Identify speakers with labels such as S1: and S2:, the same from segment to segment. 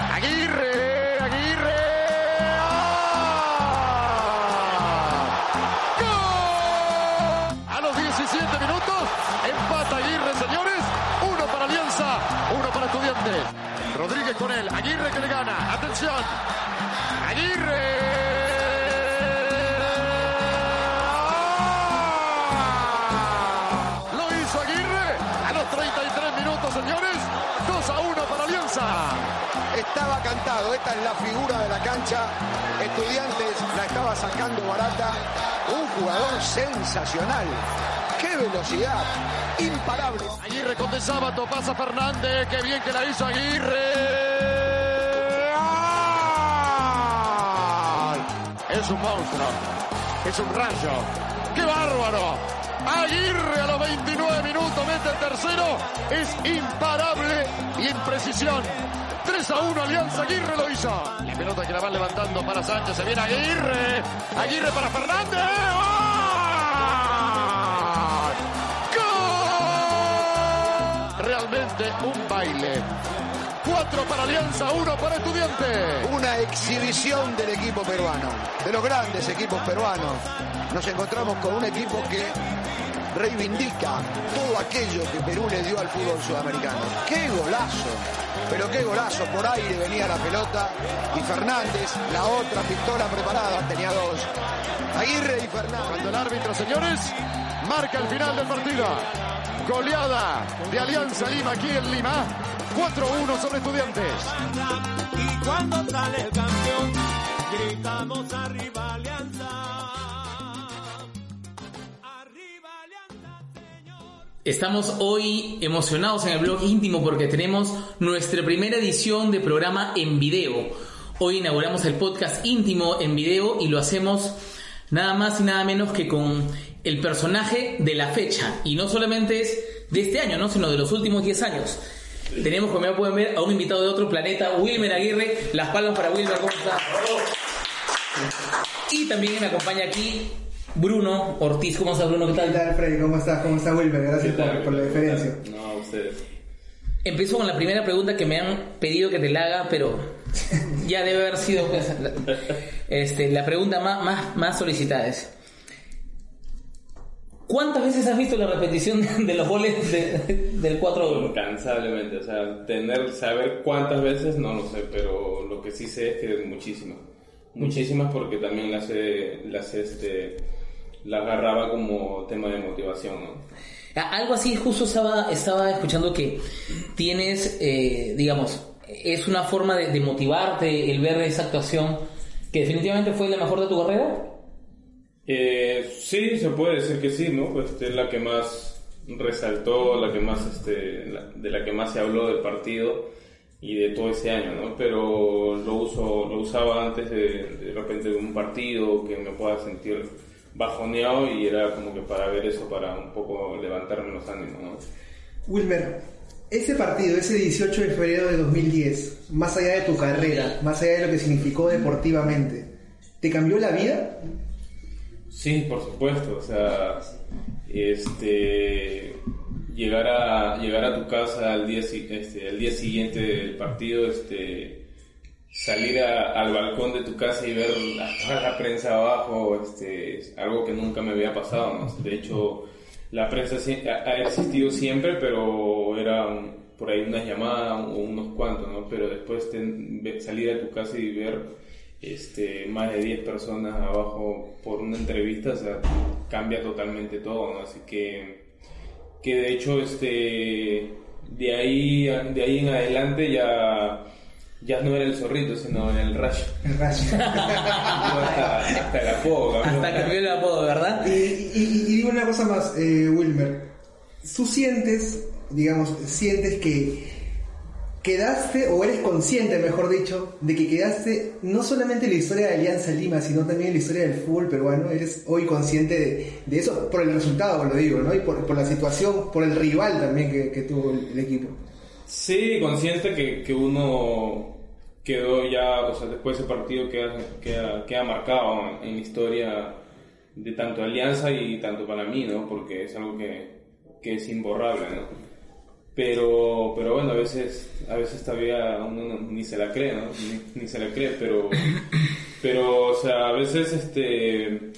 S1: Aguirre, Aguirre. ¡Ah! ¡Gol! A los 17 minutos empata Aguirre, señores. Uno para Alianza, uno para Estudiantes. Rodríguez con él. Aguirre que le gana. Atención. Aguirre.
S2: Estaba cantado, esta es la figura de la cancha. Estudiantes la estaba sacando barata. Un jugador sensacional. ¡Qué velocidad! Imparable.
S1: Aguirre con de sábado, pasa Fernández, qué bien que la hizo Aguirre. ¡Gol! Es un monstruo, es un rayo. ¡Qué bárbaro! Aguirre a los 29 minutos mete el tercero, es imparable y en precisión. 3 a 1 Alianza, Aguirre lo hizo. La pelota que la van levantando para Sánchez, se viene Aguirre. Aguirre para Fernández. Realmente un baile. Cuatro para Alianza, uno para Estudiante.
S2: Una exhibición del equipo peruano, de los grandes equipos peruanos. Nos encontramos con un equipo que reivindica todo aquello que Perú le dio al fútbol sudamericano. ¡Qué golazo! Pero qué golazo, por aire venía la pelota y Fernández, la otra pistola preparada, tenía dos. Aguirre y Fernández.
S1: Cuando el árbitro, señores, marca el final del partido. Goleada de Alianza Lima aquí en Lima. 4-1 sobre estudiantes.
S3: Y cuando sale el campeón, gritamos arriba Alianza.
S4: Estamos hoy emocionados en el blog íntimo porque tenemos nuestra primera edición de programa en video. Hoy inauguramos el podcast íntimo en video y lo hacemos nada más y nada menos que con el personaje de la fecha. Y no solamente es de este año, ¿no? sino de los últimos 10 años. Tenemos, como ya pueden ver, a un invitado de otro planeta, Wilmer Aguirre. Las palmas para Wilmer, ¿cómo está? Y también me acompaña aquí Bruno Ortiz. ¿Cómo estás, Bruno? ¿Qué
S5: ¿Qué
S4: tal?
S5: tal, Freddy? ¿Cómo estás? ¿Cómo está Wilmer? Gracias por, por la diferencia.
S6: No, ustedes.
S4: Empiezo con la primera pregunta que me han pedido que te la haga, pero ya debe haber sido pues, la, este, la pregunta más, más, más solicitada. Es, ¿Cuántas veces has visto la repetición de los goles de- del 4-1?
S6: Incansablemente, o sea, tener, saber cuántas veces, no lo sé, pero lo que sí sé es que muchísimas. Muchísimas porque también las, he- las, este, las agarraba como tema de motivación,
S4: Algo así, justo estaba, estaba escuchando que tienes, eh, digamos, es una forma de, de motivarte el ver esa actuación que definitivamente fue la mejor de tu carrera.
S6: Eh, sí, se puede decir que sí, ¿no? Pues es la que más resaltó, la que más, este, la- de la que más se habló del partido y de todo ese año, ¿no? Pero lo uso, lo usaba antes de, de repente de un partido que me pueda sentir bajoneado y era como que para ver eso, para un poco levantarme los ánimos, ¿no?
S5: Wilmer, ese partido, ese 18 de febrero de 2010, más allá de tu carrera, más allá de lo que significó deportivamente, ¿te cambió la vida?
S6: Sí, por supuesto, o sea, este llegar a llegar a tu casa al día este, al día siguiente del partido, este salir al balcón de tu casa y ver a toda la prensa abajo, este es algo que nunca me había pasado, ¿no? De hecho, la prensa ha existido siempre, pero era por ahí unas llamadas o unos cuantos, ¿no? Pero después ve- salir a tu casa y ver este, más de 10 personas abajo por una entrevista, o sea, cambia totalmente todo, ¿no? Así que, que de hecho, este, de ahí, de ahí en adelante ya, ya no era el zorrito, sino el rayo.
S5: El rayo.
S6: hasta, hasta el apodo, cambió.
S4: Hasta cambió el apodo, ¿verdad?
S5: y, y- y- y digo una cosa más, eh, Wilmer. Tú sientes, digamos, sientes que quedaste, o eres consciente, mejor dicho, de que quedaste no solamente en la historia de Alianza Lima, sino también en la historia del fútbol peruano. Eres hoy consciente de, de eso, por el resultado, lo digo, ¿no? Y por, por la situación, por el rival también que, que tuvo el, el equipo.
S6: Sí, consciente que, que uno quedó ya, o sea, después de ese partido queda, queda, queda marcado en, la historia de tanto Alianza y tanto para mí, ¿no? Porque es algo que, que es imborrable, ¿no? pero pero bueno a veces a veces todavía uno no- ni se la cree no ni, ni se la cree pero pero o sea a veces este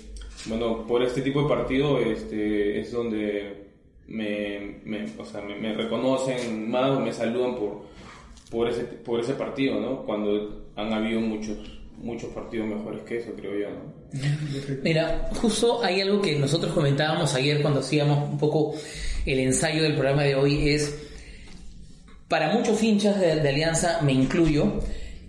S6: bueno por este tipo de partido este es donde me, o sea me, reconocen más o me saludan por por ese por ese partido no cuando han habido muchos muchos partidos mejores que eso creo yo no
S4: Mira, justo hay algo que nosotros comentábamos ayer cuando hacíamos un poco el ensayo del programa de hoy es para muchos hinchas de, de Alianza, me incluyo,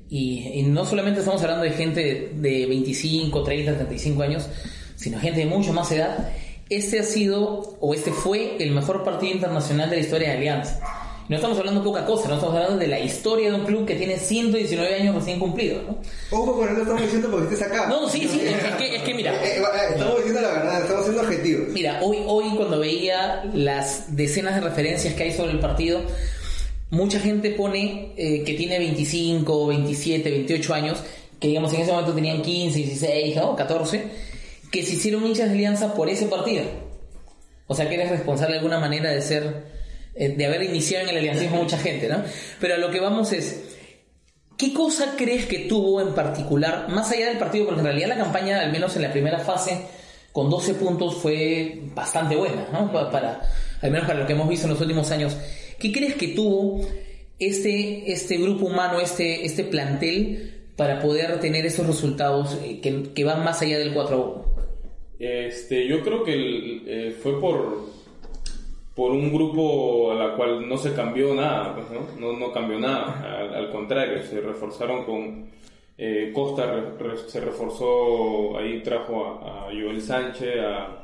S4: y, y no solamente estamos hablando de gente de 25, 30, 35 años, sino gente de mucho más edad, este ha sido, o este fue, el mejor partido internacional de la historia de Alianza. No estamos hablando de poca cosa, no estamos hablando de la historia de un club que tiene 119 años recién cumplidos, ¿no?
S5: Ojo con lo que estamos diciendo porque estés acá.
S4: No, sí, sí, es que, es que mira,
S5: Eh, eh, estamos diciendo la verdad, estamos siendo objetivos.
S4: Mira, hoy, hoy cuando veía las decenas de referencias que hay sobre el partido, mucha gente pone eh, que tiene 25, 27, 28 años, que digamos en ese momento tenían 15, 16 o 14, que se hicieron hinchas de alianza por ese partido. O sea que eres responsable de alguna manera de ser, eh, de haber iniciado en el aliancismo mucha gente, ¿no? Pero a lo que vamos es, ¿Qué cosa crees que tuvo en particular, más allá del partido? Porque en realidad la campaña, al menos en la primera fase, con 12 puntos fue bastante buena, ¿no? Pa- Para, al menos para lo que hemos visto en los últimos años. ¿Qué crees que tuvo este, este grupo humano, este, este plantel, para poder tener esos resultados eh, que, que van más allá del 4 a 1?
S6: Este, yo creo que el- eh, fue por, por un grupo a la cual no se cambió nada, pues, ¿no? No, no cambió nada, al, al contrario, se reforzaron con eh, Costa, re- re- se reforzó, ahí trajo a, a Joel Sánchez, a,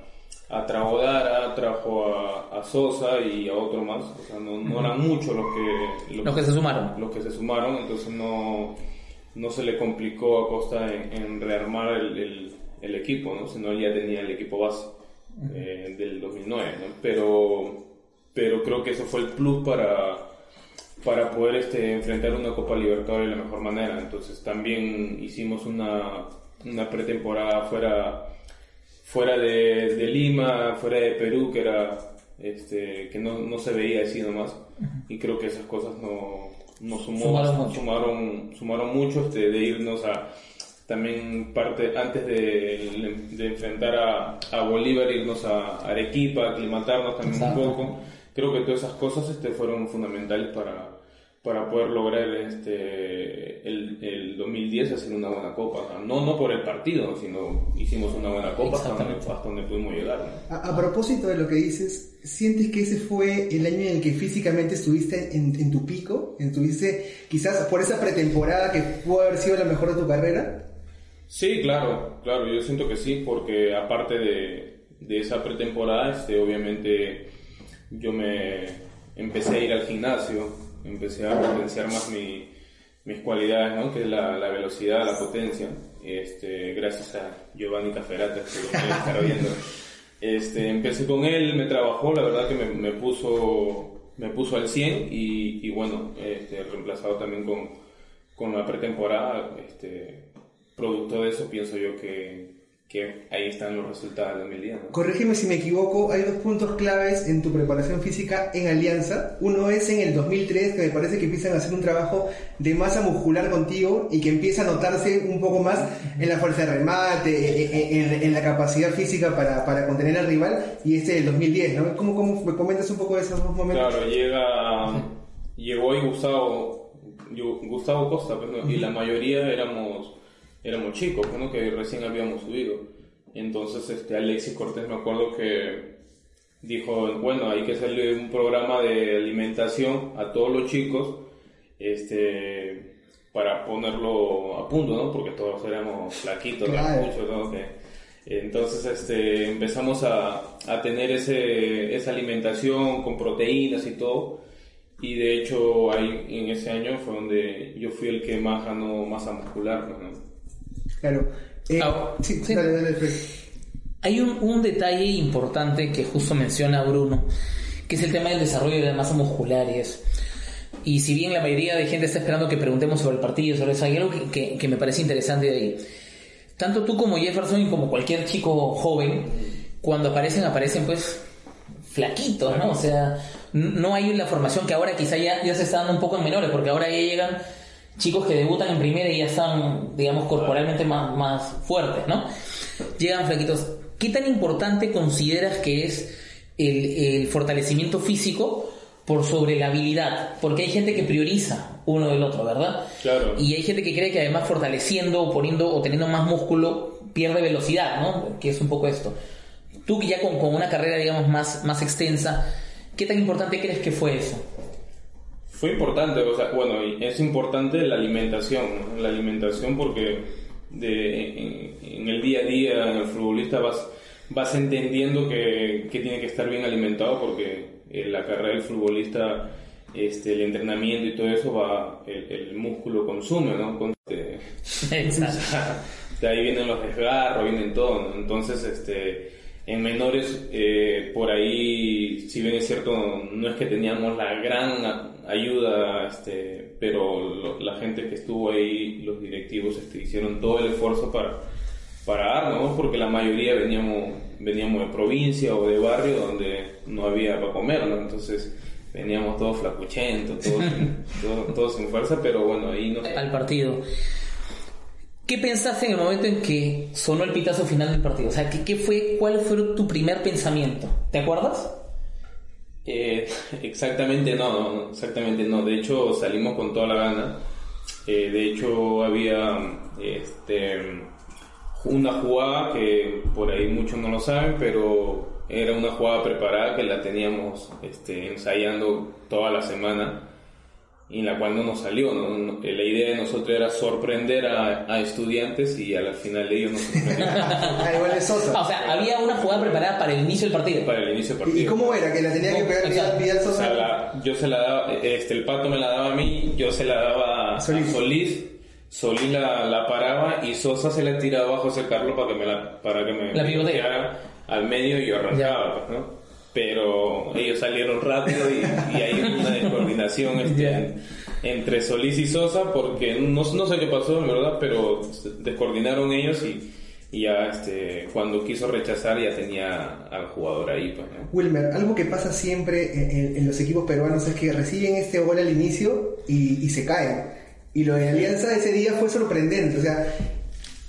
S6: a Tragodara, trajo a, a Sosa y a otro más, o sea, no, no eran muchos los que,
S4: Los que se sumaron.
S6: los que se sumaron, entonces no, no se le complicó a Costa en, en rearmar el, el- el equipo, ¿no? sino él ya tenía el equipo base eh, del 2009, ¿no? pero, pero creo que eso fue el plus para, para poder este, enfrentar una Copa Libertadores de la mejor manera, entonces también hicimos una, una pretemporada fuera, fuera de, de Lima, fuera de Perú, que era este, que no, no se veía así nomás, y creo que esas cosas no, no sumó,
S4: Sumaron mucho.
S6: sumaron, sumaron mucho este, de irnos a también parte antes de, de enfrentar a, a Bolívar irnos a Arequipa aclimatarnos también
S4: Exacto.
S6: un poco creo que todas esas cosas este, fueron fundamentales para para poder lograr este el, el 2010 hacer una buena copa no no por el partido sino hicimos una buena copa hasta donde, hasta donde pudimos llegar ¿no?
S5: A, a propósito de lo que dices, ¿sientes que ese fue el año en el que físicamente estuviste en, en tu pico? ¿Estuviste quizás por esa pretemporada que pudo haber sido la mejor de tu carrera?
S6: Sí, claro, claro, yo siento que sí, porque aparte de, de esa pretemporada, este, obviamente yo me empecé a ir al gimnasio, empecé a potenciar más mi- mis cualidades, ¿no? que es la, la velocidad, la potencia, este, gracias a Giovanni Caferata, que lo pueden estar viendo. Este, empecé con él, me trabajó, la verdad que me, me puso me puso al 100 y, y bueno, este, reemplazado también con, con la pretemporada, este, producto de eso pienso yo que, que ahí están los resultados del 2010. ¿no?
S5: Corrígeme si me equivoco, hay dos puntos claves en tu preparación física en Alianza. Uno es en el 2003, que me parece que empiezan a hacer un trabajo de masa muscular contigo y que empieza a notarse un poco más en la fuerza de remate, en, en- en la capacidad física para, para contener al rival. Y este del 2010, ¿no? ¿Cómo, cómo me comentas un poco de esos dos momentos?
S6: Claro, llega, llegó ahí Gustavo, Gustavo Costa, pues, ¿no? y la mayoría éramos, éramos chicos, pues, ¿no? que recién habíamos subido. Entonces, este, Alexis Cortés me acuerdo que dijo, bueno, hay que hacerle un programa de alimentación a todos los chicos, este, para ponerlo a punto, ¿no? Porque todos éramos flaquitos,
S5: Claro.
S6: muchos, ¿no? Entonces este, empezamos a, a tener ese, esa alimentación con proteínas y todo. Y de hecho ahí en ese año fue donde yo fui el que más ganó masa muscular. ¿no?
S5: Claro. Eh,
S4: Ah,
S5: sí,
S4: sí.
S5: dale, dale, Fred.
S4: Hay un, un detalle importante que justo menciona Bruno, que es el tema del desarrollo de la masa muscular y eso. Y si bien la mayoría de gente está esperando que preguntemos sobre el partido, sobre eso, hay algo que, que- que me parece interesante de ahí. Tanto tú como Jefferson y como cualquier chico joven, cuando aparecen, aparecen pues flaquitos, ¿no? O sea, no hay la formación que ahora quizá ya, ya se está dando un poco en menores, porque ahora ya llegan chicos que debutan en primera y ya están, digamos, corporalmente más, más fuertes, ¿no? Llegan flaquitos. ¿Qué tan importante consideras que es el, el fortalecimiento físico por sobre la habilidad? Porque hay gente que prioriza uno del otro, ¿verdad?
S6: Claro.
S4: Y hay gente que cree que además fortaleciendo o poniendo o teniendo más músculo pierde velocidad, ¿no? Que es un poco esto. Tú que ya con, con una carrera, digamos, más, más extensa, ¿qué tan importante crees que fue eso?
S6: Fue importante, o sea, bueno, es importante la alimentación, ¿no? la alimentación porque de, en, en el día a día en el futbolista vas, vas entendiendo que, que tiene que estar bien alimentado porque en la carrera del futbolista, este, el entrenamiento y todo eso va, el, el músculo consume, ¿no? Con- este,
S4: Exacto.
S6: de ahí vienen los desgarros, vienen todo, ¿no? Entonces, este, en menores, eh, por ahí, si bien es cierto, no es que teníamos la gran ayuda, este, pero lo- la gente que estuvo ahí, los directivos, este, hicieron todo el esfuerzo para, para darnos, ¿no? porque la mayoría veníamos, veníamos de provincia o de barrio donde no había para comer, ¿no? Entonces, veníamos todos flacuchentos, todos, sin- todos, todos sin fuerza, pero bueno, ahí nos...
S4: al partido. ¿Qué pensaste en el momento en que sonó el pitazo final del partido? O sea, ¿qué, qué fue, ¿cuál fue tu primer pensamiento? ¿Te acuerdas?
S6: Eh, exactamente no, exactamente no. De hecho salimos con toda la gana. Eh, de hecho había este, una jugada que por ahí muchos no lo saben, pero era una jugada preparada que la teníamos este, ensayando toda la semana en la cual no nos salió. ¿no? No- La idea de nosotros era sorprender a, a estudiantes y al final ellos nos sorprendieron
S5: Ah,
S4: Ah, o
S5: Sosa.
S4: sea, había una jugada preparada para el inicio del partido.
S6: para el inicio del partido.
S5: ¿Y cómo era? ¿Que la tenía que pegar Vidal. Vidal
S6: O sea,
S5: Sosa?
S6: la- yo se la daba, este, el pato me la daba a mí, yo se la daba a
S5: Solís.
S6: Solís, Solís, la, la paraba y Sosa se la tiraba a José Carlos para que me la, para que me
S4: La
S6: pivoteara al medio y yo arrancaba, pues, ¿no? Pero ellos salieron rápido y, y hay una descoordinación este, entre Solís y Sosa porque no, no sé qué pasó, en verdad, pero descoordinaron ellos y, y ya este, cuando quiso rechazar ya tenía al jugador ahí, pues, ¿no?
S5: Wilmer, algo que pasa siempre en, en- en los equipos peruanos es que reciben este gol al inicio y, y se caen. Y lo de Alianza ese día fue sorprendente. O sea,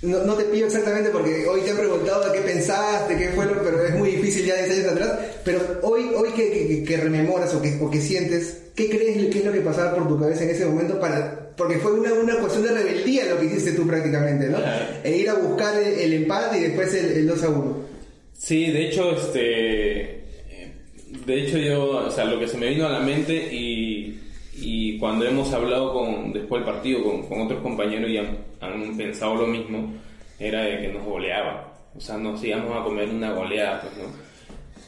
S5: no, no te pido exactamente porque hoy te han preguntado de qué pensaste, qué fue lo, pero es muy difícil ya 10 años atrás. Pero hoy, hoy que, que- que rememoras o que, o que sientes, ¿qué crees que es lo que pasaba por tu cabeza en ese momento? para Porque fue una, una cuestión de rebeldía lo que hiciste tú prácticamente, ¿no? E ir a buscar el, el empate y después el, el 2 a 1.
S6: Sí, de hecho, este, de hecho yo, o sea, lo que se me vino a la mente y, y cuando hemos hablado con después del partido con, con otros compañeros y han, pensado lo mismo, era de que nos goleaba, o sea, nos íbamos a comer una goleada, pues, ¿no?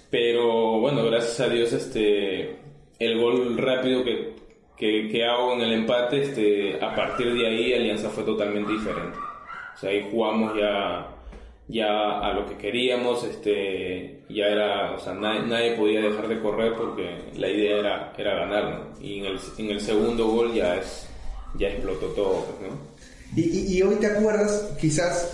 S6: Pero bueno, gracias a Dios, este, el gol rápido que, que, que hago en el empate, este, a partir de ahí Alianza fue totalmente diferente. O sea, ahí jugamos ya, ya a lo que queríamos, este, ya era, o sea, nadie, nadie podía dejar de correr porque la idea era, era ganar, ¿no? Y en el, en el segundo gol ya es, ya explotó todo, pues, ¿no?
S5: Y, y- y hoy te acuerdas, quizás,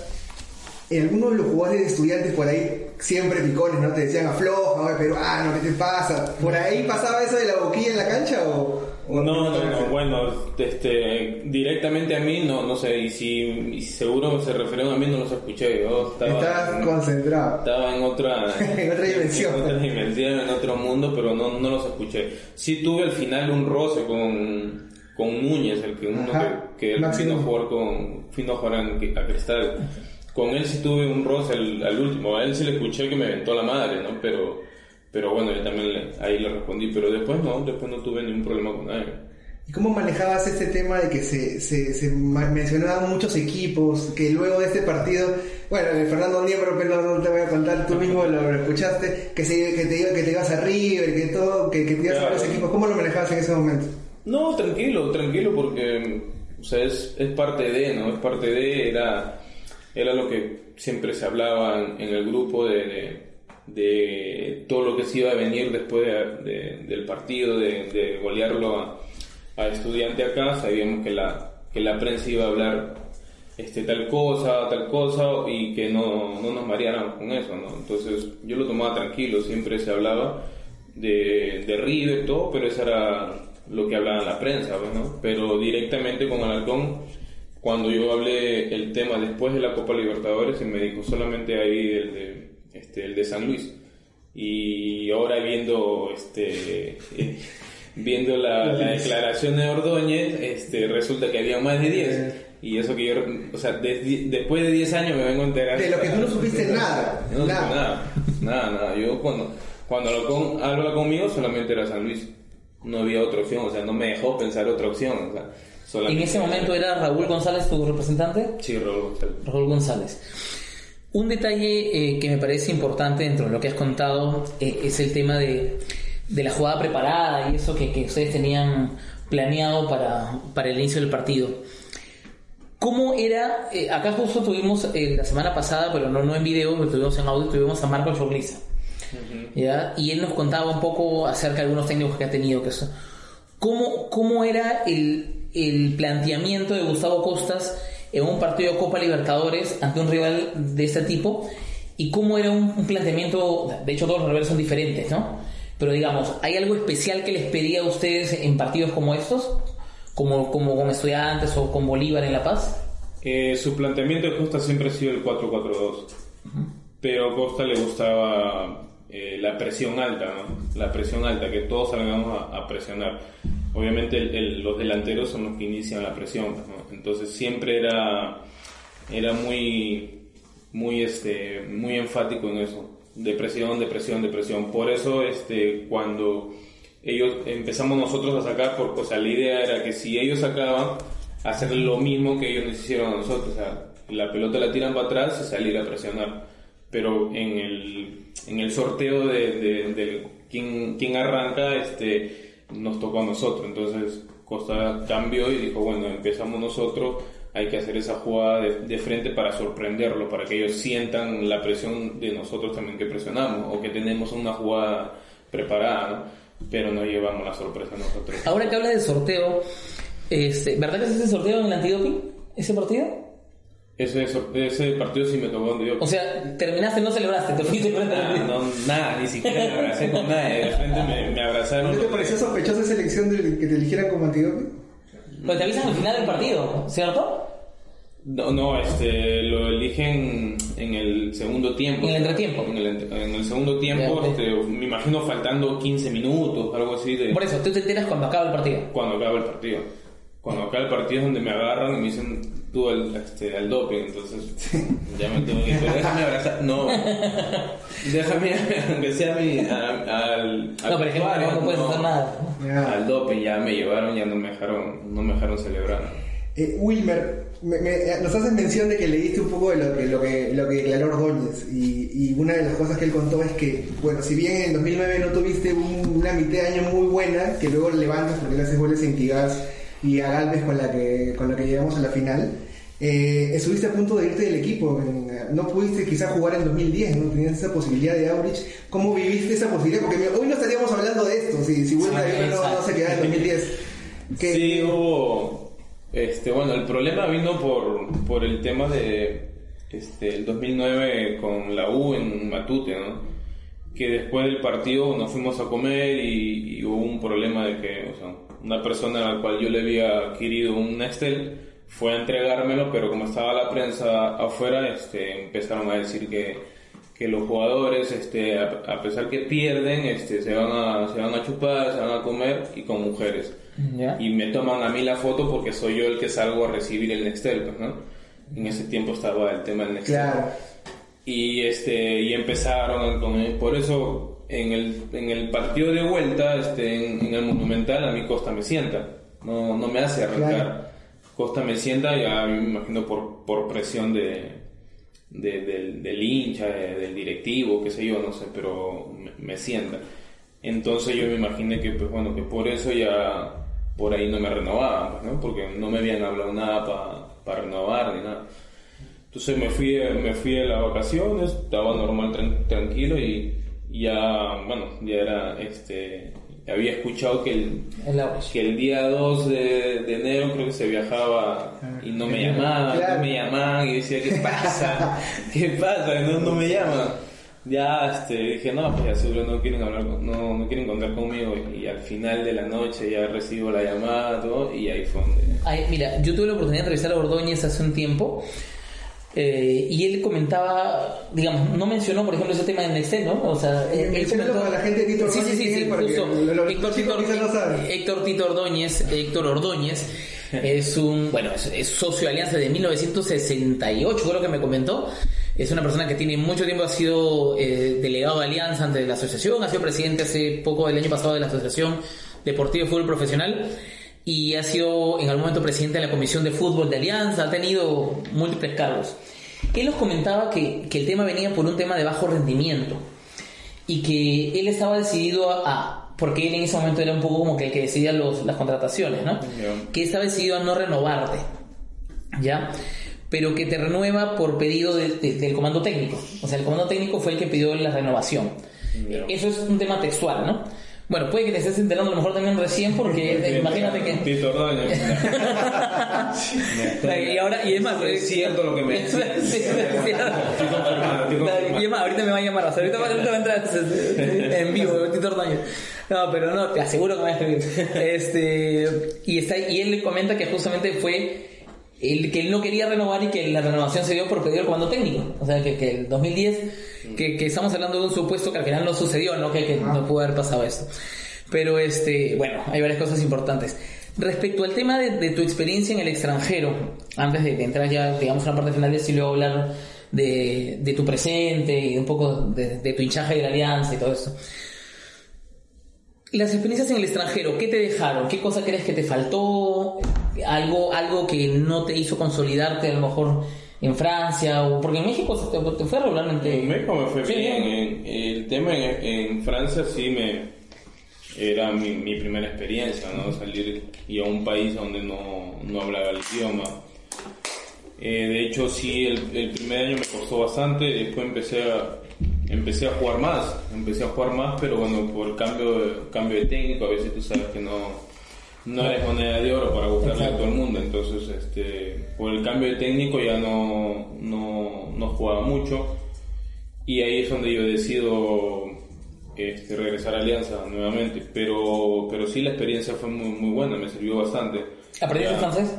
S5: en algunos de los jugadores de estudiantes por ahí, siempre picones, ¿no? Te decían afloja, oye, peruano, ¿qué te pasa? ¿Por ahí pasaba eso de la boquilla en la cancha o...? o-
S6: No, no, no, bueno, este, directamente a mí no, no sé, y si, y seguro se refirieron a mí no los escuché, yo estaba,
S5: Estabas concentrado.
S6: estaba en otra,
S5: En otra dimensión.
S6: en otra dimensión, en otro mundo, pero no, no los escuché. Sí tuve al final un roce con, con Núñez, el que uno
S5: Ajá,
S6: que, que él vino a jugar con, vino a jugar a Cristal. Con él sí tuve un roce al, al último, a él sí le escuché que me aventó la madre, ¿no? Pero, pero bueno, yo también le- ahí le respondí, pero después no, después no tuve ningún problema con nadie.
S5: ¿Y cómo manejabas este tema de que se, se, se mencionaban muchos equipos, que luego de este partido, bueno, Fernando Niembro, pero no, te voy a contar, tú mismo lo, escuchaste, que, se, que, te, iba- que te ibas a River, que todo, que, que te ibas a los equipos, ¿cómo lo manejabas en ese momento?
S6: No, tranquilo, tranquilo, porque o sea, es, es parte de, ¿no? Es parte de, era, era lo que siempre se hablaba en, el grupo de, de, todo lo que se iba a venir después de- de- del partido, de, golearlo a, a estudiante acá, sabíamos que la, que la prensa iba a hablar este, tal cosa, tal cosa, y que no, no nos marearan con eso, ¿no? Entonces yo lo tomaba tranquilo, siempre se hablaba de, de River, todo, pero eso era lo que hablaba la prensa, pues, ¿no? Pero directamente con Alarcón, cuando yo hablé el tema después de la Copa Libertadores, y me dijo solamente ahí el de, este, el de San Luis. Y ahora viendo este eh, viendo la, la declaración de Ordóñez, este, resulta que había más de 10. Y eso que yo, o sea, des- después de 10 años me vengo a enterar.
S5: De lo que tú no supiste nada,
S6: No,
S5: nada.
S6: nada. Nada, nada. Yo cuando, cuando lo con, habla conmigo solamente era San Luis. No había otra opción, o sea, no me dejó pensar otra opción. O sea,
S4: En
S6: solamente
S4: ese momento era Raúl González tu representante.
S6: Sí, Raúl González.
S4: Raúl González. Un detalle eh, que me parece importante dentro de lo que has contado eh, es el tema de, de la jugada preparada y eso que, que ustedes tenían planeado para, para el inicio del partido. ¿Cómo era? eh, acá justo tuvimos eh, la semana pasada, pero no, no en video, pero tuvimos en audio, tuvimos a Marco Chorliza. ¿Ya? Y él nos contaba un poco acerca de algunos técnicos que ha tenido. Que son, ¿cómo, ¿Cómo era el, el planteamiento de Gustavo Costas en un partido de Copa Libertadores ante un rival de este tipo? ¿Y cómo era un, un planteamiento? De hecho, todos los rivales son diferentes, ¿no? Pero digamos, ¿hay algo especial que les pedía a ustedes en partidos como estos? Como, como con Estudiantes o con Bolívar en La Paz.
S6: Eh, su planteamiento de Costa siempre ha sido el 4-4-2. Pero a Costa le gustaba eh, la presión alta. La presión alta, que todos salgamos a, presionar. Obviamente los delanteros son los que inician la presión. Entonces siempre era, era muy, muy, este, muy enfático en eso. De presión, de presión, de presión. Por eso, este, cuando ellos empezamos nosotros a sacar, porque o sea, la idea era que si ellos sacaban, hacer lo mismo que ellos nos hicieron a nosotros. O sea, la pelota la tiran para atrás y salir a presionar. Pero en el, en el sorteo de, de, de quién, quién arranca, este, nos tocó a nosotros. Entonces Costa cambió y dijo, bueno, empezamos nosotros, hay que hacer esa jugada de, de frente para sorprenderlo, para que ellos sientan la presión de nosotros también que presionamos o que tenemos una jugada preparada, ¿no? pero no llevamos la sorpresa nosotros.
S4: Ahora que hablas de sorteo, este, ¿verdad que se hace sorteo en el antidoping? ¿Ese partido?
S6: Ese, partido sí me tocó donde yo...
S4: O sea, terminaste, no celebraste, te fuiste partido.
S6: no, nada, ni siquiera me abracé con nadie. De frente me, me abrazaron.
S5: ¿No te pareció sospechosa esa elección de que te eligieran como antidoping?
S4: Pero te avisan al final del partido, ¿cierto?
S6: No, no, este, lo eligen en el segundo tiempo.
S4: En el entretiempo.
S6: En el, entre- en el segundo tiempo,
S4: Ya,
S6: este, me imagino faltando 15 minutos, algo así de
S4: Por eso, tú te enteras cuando acaba el partido.
S6: cuando acaba el partido. Cuando acaba el partido es donde me agarran y me dicen tú al, este, al doping, entonces ya me tengo que ir, pero déjame abrazar, no, déjame, aunque sea a mi, a- al, al
S4: No,
S6: vestuario,
S4: no puedes hacer nada.
S6: Al doping ya me llevaron, ya no me dejaron, no me dejaron celebrar.
S5: Eh, Wilmer, me- me- eh, nos haces mención de que leíste un poco de lo que, lo que, lo que declaró Ordóñez y, y una de las cosas que él contó es que, bueno, si bien en 2009 no tuviste un- una mitad de año muy buena, que luego levantas porque le haces goles Intigas y a Galvez con la que, con la que llegamos a la final, eh, estuviste a punto de irte del equipo, en- no pudiste quizás jugar en 2010, no tenías esa posibilidad de Aurich, ¿cómo viviste esa posibilidad? Porque hoy no estaríamos hablando de esto, si, si Wilmer
S4: Sí,
S5: no, no se quedaba en 2010. ¿Qué-
S6: Sí, hubo. Este, bueno, el problema vino por, por el tema de este, el 2009 con la U en Matute, ¿no? Que después del partido nos fuimos a comer y, y hubo un problema de que, o sea, una persona a la cual yo le había adquirido un Nextel fue a entregármelo, pero como estaba la prensa afuera, este, empezaron a decir que, que los jugadores, este, a, a pesar que pierden, este, se van a, se van a chupar, se van a comer y con mujeres
S4: ¿Ya?
S6: y me toman a mí la foto porque soy yo el que salgo a recibir el Nextel, pues, ¿no? En ese tiempo estaba el tema del Nextel.
S5: Claro.
S6: Y este y empezaron con por eso en el, en el partido de vuelta, este, en, en el Monumental a mí Costa me sienta, no, no me hace arrancar.
S5: Claro.
S6: Costa me sienta ya me imagino por, por presión de, de- del, del hincha, de- del directivo, qué sé yo, no sé, pero me, me sienta. Entonces yo me imaginé que, pues bueno, que por eso ya por ahí no me renovaban, pues, ¿no? Porque no me habían hablado nada para renovar ni nada. Entonces me fui, me fui a las vacaciones, estaba normal, tran- tranquilo y ya, bueno, ya era, este, había escuchado que el, que el día 2 de, de enero creo que se viajaba y no me llamaban,
S5: Claro.
S6: no me llamaban y decía, ¿qué pasa? ¿Qué pasa? No, no me llaman. ya este, dije, no, pues ya seguro no quieren hablar, con- no, no quieren contar conmigo. Y al final de la noche ya recibo la llamada, todo, y ahí fue donde...
S4: Ay, mira, yo tuve la oportunidad de entrevistar a Ordóñez hace un tiempo eh, y él comentaba, digamos, no mencionó, por ejemplo, ese tema en Nextel, ¿no? O sea, él, comentó...
S5: para la gente de Tito
S4: Sí, sí,
S5: Ordóñez,
S4: sí, sí, justo. Héctor,
S5: los chicos
S4: Tito,
S5: quizás no saben.
S4: Héctor Tito Ordóñez, Héctor Ordóñez es un, bueno, es, es socio de Alianza de 1968, creo que me comentó. Es una persona que tiene mucho tiempo, ha sido eh, delegado de Alianza ante la asociación, ha sido presidente hace poco del año pasado de la Asociación Deportiva de Fútbol Profesional y ha sido en algún momento presidente de la Comisión de Fútbol de Alianza, ha tenido múltiples cargos. Él nos comentaba que, que el tema venía por un tema de bajo rendimiento y que él estaba decidido a, a- porque él en ese momento era un poco como que el que decidía los, las contrataciones, ¿no?
S6: Ya.
S4: Que estaba decidido a no renovarte, ¿ya? Pero que te renueva por pedido de- de- del comando técnico. O sea, el comando técnico fue el que pidió la renovación. Eso es un tema textual, ¿no? Bueno, puede que te estés enterando a lo mejor también recién porque eh, imagínate que...
S6: Tito
S4: y ahora, y es más,
S6: Es cierto lo que me.
S4: Y es más, ahorita me va a llamar, o sea, ahorita, ahorita va a entrar en vivo, Tito Ordóñez. No, pero no, te aseguro que me va a escribir. Este, y, está, y él le comenta que justamente fue el que él no quería renovar y que la renovación se dio por pedido del comando técnico. O sea, que, que el 2010, que, que estamos hablando de un supuesto que al final no sucedió, ¿no? Que, que no pudo haber pasado esto. Pero, este, bueno, hay varias cosas importantes. Respecto al tema de, de tu experiencia en el extranjero, antes de, de entrar ya, digamos, a la parte final de si luego hablar de, de tu presente y un poco de, de tu hinchaje de la alianza y todo eso. Las experiencias en el extranjero, ¿qué te dejaron? ¿Qué cosa crees que te faltó? ¿Algo, algo que no te hizo consolidarte a lo mejor en Francia? o Porque en México se te, te fue regularmente...
S6: En México me fue
S4: Sí,
S6: bien.
S4: bien.
S6: En- el tema en, en Francia sí me era mi, mi primera experiencia, ¿no? Salir y a un país donde no, no hablaba el idioma. Eh, de hecho, sí, el, el primer año me costó bastante. Después empecé a, empecé a jugar más. Empecé a jugar más, pero bueno, por cambio cambio de técnico, a veces tú sabes que no, no eres moneda de oro para gustarle a todo el mundo. Entonces, este, por el cambio de técnico ya no, no, no jugaba mucho. Y ahí es donde yo decido este, regresar a Alianza nuevamente. Pero, pero sí, la experiencia fue muy, muy buena, me sirvió bastante.
S4: ¿Aprendiste francés?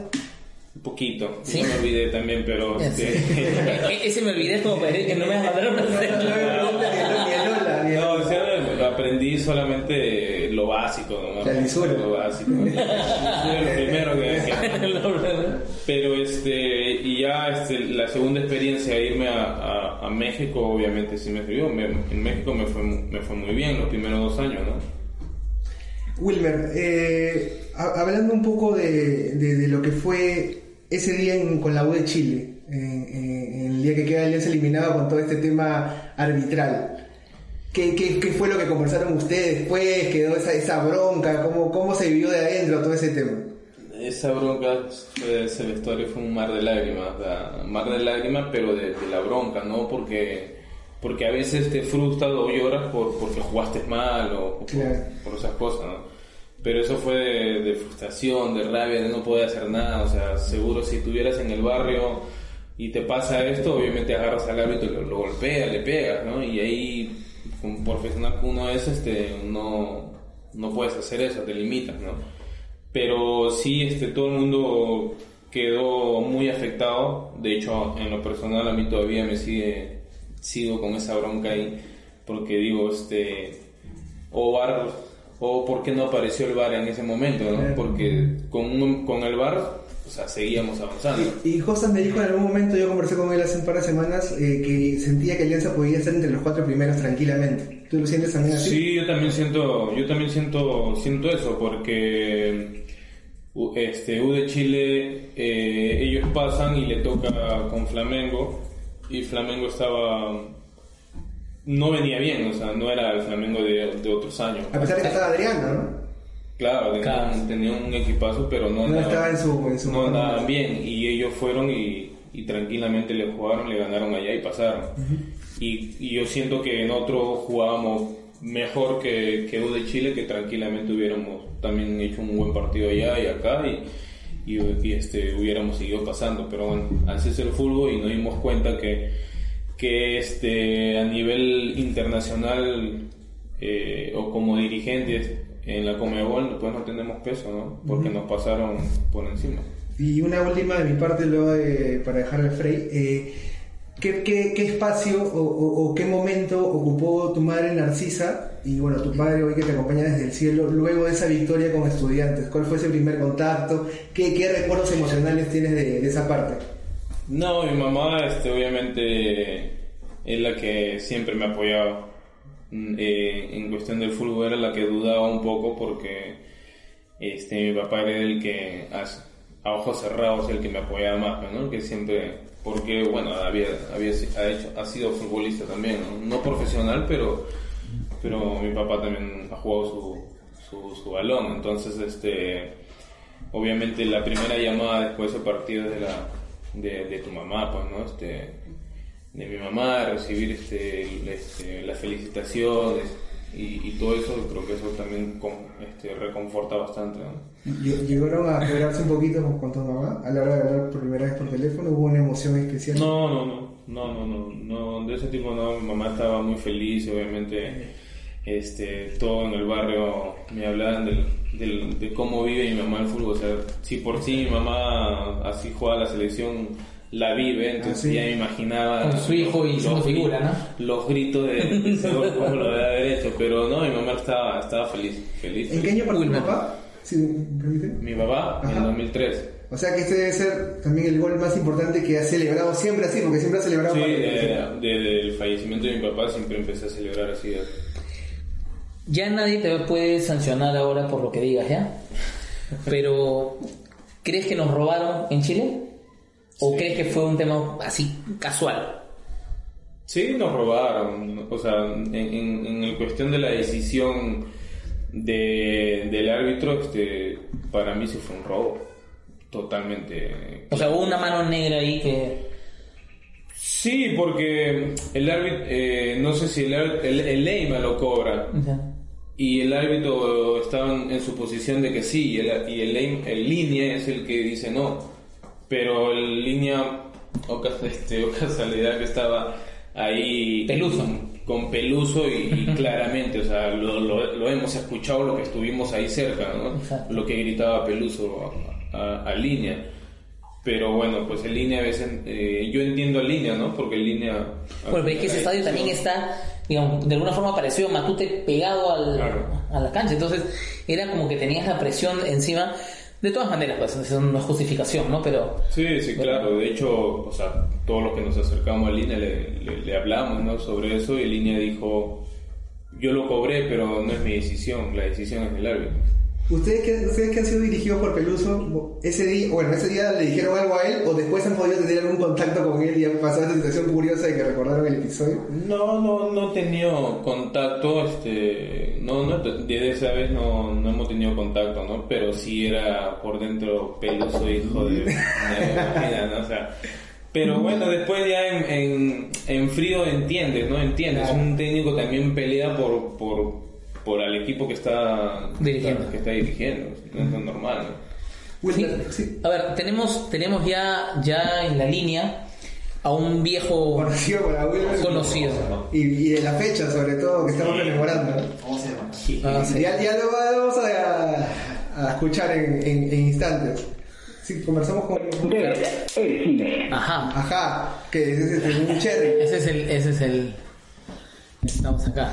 S6: Un poquito.
S4: ¿Sí?
S6: Yo me olvidé también, pero... este,
S4: E- Ese me olvidé como para decir que no me vas a mandar un francés.
S5: Ni el hola, ni el-
S6: No, o sea, aprendí solamente lo básico, ¿no?
S5: La lisura.
S6: Lo básico. Lo primero que Pero este, y ya este, la segunda experiencia de irme a, a, a México, obviamente sí me sirvió. Me- en México me fue, me fue muy bien los primeros dos años, ¿no?
S5: Wilmer, eh, ha- hablando un poco de, de- de lo que fue ese día en- con la U de Chile, en, el día que queda Alianza eliminado con todo este tema arbitral. ¿Qué, qué, qué fue lo que conversaron ustedes después? ¿Quedó esa, esa bronca? ¿Cómo, ¿Cómo se vivió de adentro todo ese tema?
S6: Esa bronca, fue, ese vestuario fue un mar de lágrimas, un mar de lágrimas, pero de, de la bronca, ¿no? Porque, porque a veces te frustras o lloras por, porque jugaste mal o por,
S5: Claro.
S6: por esas cosas, ¿no? Pero eso fue de, de frustración, de rabia, de no poder hacer nada, o sea, seguro si estuvieras en el barrio y te pasa esto, obviamente agarras al árbitro y lo, lo golpeas, le pegas, ¿no? Y ahí, como profesional que uno es, este, no, no puedes hacer eso, te limitas, ¿no? pero sí este todo el mundo quedó muy afectado de hecho en lo personal a mí todavía me sigue sigo con esa bronca ahí porque digo este o VAR o por qué no apareció el VAR en ese momento ¿no? Porque con un- con el VAR o sea seguíamos avanzando
S5: Y Josas me dijo en algún momento, yo conversé con él hace un par de semanas, eh, que sentía que Alianza podía estar entre los cuatro primeros tranquilamente. ¿Tú lo sientes también así?
S6: Sí, yo también siento, yo también siento, siento eso porque u- este U de Chile eh, ellos pasan y le toca con Flamengo y Flamengo estaba no venía bien, o sea, no era el Flamengo de, de otros años.
S5: A pesar de que estaba Adriano, ¿no?
S6: Claro, tenía,
S4: Claro.
S6: Un, tenía un equipazo, pero no,
S5: No
S6: andaban-
S5: estaba en su- en su
S6: no andaban bien y ellos fueron y, y tranquilamente le jugaron, le ganaron allá y pasaron. y, y yo siento que en otro jugábamos mejor que, que U de Chile, que tranquilamente hubiéramos también hecho un buen partido allá y acá y, y, y, este, hubiéramos seguido pasando. Pero bueno, así es el fútbol y nos dimos cuenta que, que este a nivel internacional eh, o como dirigentes en la Comebol pues no tenemos peso, ¿no? Porque nos pasaron por encima.
S5: Y una última de mi parte, luego de- para dejar el Frey. eh, ¿qué, qué, qué espacio o, o- o qué momento ocupó tu madre Narcisa y bueno, tu padre hoy que te acompaña desde el cielo luego de esa victoria con estudiantes? ¿Cuál fue ese primer contacto? ¿Qué, qué recuerdos emocionales tienes de, de esa parte?
S6: No, mi mamá, este, obviamente, es la que siempre me apoyaba. Mm, eh, en cuestión del fútbol era la que dudaba un poco porque este, mi papá era el que a, a ojos cerrados el que me apoyaba más, ¿no? El que siempre, porque bueno, había, había ha, hecho, ha sido futbolista también, ¿no? No profesional, pero, pero mi papá también ha jugado su, su, su balón, entonces este obviamente la primera llamada después de ese partido de la de, de tu mamá pues no este de mi mamá recibir este, este, las felicitaciones y, y todo eso creo que eso también con- este, reconforta bastante
S5: ¿Llegaron a quebrarse un poquito con, con tu mamá a la hora de hablar por primera vez por teléfono? ¿Hubo una emoción especial?
S6: No, no, no, no, no, no, no, de ese tipo no, mi mamá estaba muy feliz, obviamente, este, todo en el barrio me hablaban del, del- de cómo vive mi mamá el fútbol, o sea, si por sí mi mamá así juega la selección, la vive, entonces
S5: Ah, sí.
S6: ya me imaginaba
S4: Con su hijo y
S6: gri-
S4: figura, ¿no?
S6: Los gritos de, de ese gol, cómo lo debe haber hecho, pero no, mi mamá estaba, estaba feliz, feliz.
S5: ¿En qué año partió
S4: Wilmer.
S5: papá? Si me permite.
S6: Mi papá en
S5: Ajá.
S6: 2003.
S5: O sea que este debe ser también el gol más importante que ha celebrado siempre así, porque siempre ha celebrado
S6: Sí, de- desde el fallecimiento de mi papá siempre empecé a celebrar así.
S4: Ya nadie te puede sancionar ahora por lo que digas, ¿ya? Pero, ¿crees que nos robaron en Chile? ¿O crees que fue un tema así casual?
S6: Sí, nos robaron. O sea, en, en, en el cuestión de la decisión de, del árbitro, este, para mí sí fue un robo. Totalmente.
S4: O sea, hubo una mano negra ahí que...
S6: Sí, porque el árbitro, eh, no sé si el, el, el Leyma lo cobra. Y el árbitro estaba en, en su posición de que sí, y el, y el, el línea es el que dice no. Pero el línea, o, este, o casualidad que estaba ahí.
S4: Peluso.
S6: Con Peluso y, y claramente, o sea, lo, lo- lo hemos escuchado, lo que estuvimos ahí cerca, ¿no?
S4: Exacto.
S6: Lo que gritaba Peluso a, a- a línea. Pero bueno, pues el línea a veces, eh, yo entiendo a línea, ¿no? Porque el línea...
S4: Bueno, pero es que ese estadio también está, digamos, de alguna forma parecido a Matute pegado al,
S6: Claro.
S4: a la cancha. Entonces, era como que tenías la presión encima. De todas maneras, pues, es justificación, ¿no? Pero,
S6: Sí, sí, claro. De hecho, o sea, todos los que nos acercamos a Línea le, le, le hablamos ¿no? sobre eso y Línea dijo, yo lo cobré, pero no es mi decisión, la decisión es del árbitro.
S5: ¿Ustedes que, ustedes que han sido dirigidos por Peluso, ese día, bueno, ese día le dijeron algo a él o después han podido tener algún contacto con él y han pasado esta situación curiosa de que recordaron el episodio?
S6: No, no, no he tenido contacto, este, no, no, desde esa vez no, no hemos tenido contacto, ¿no? Pero sí era por dentro peluso hijo de, de imagina, ¿no? O sea, pero bueno, después ya en, en, en frío entiendes, ¿no? Entiendes,
S5: Claro.
S6: un técnico también pelea por, por, por al equipo que está
S4: Dirigiendo.
S6: que está dirigiendo, no es lo normal, ¿no?
S4: Sí.
S5: sí.
S4: A ver, tenemos, tenemos ya, ya en la línea a un viejo
S5: Conocido
S4: conocido.
S5: Y, y de la fecha, sobre todo, que estamos rememorando. ¿no?
S4: Ah, sí.
S5: Ya, ya lo vamos a, a escuchar en, en- en instantes. Sí, conversamos con.
S4: Ajá.
S5: Ajá, que es, es- es un cherry.
S4: Ese es el, ese es el. Estamos acá.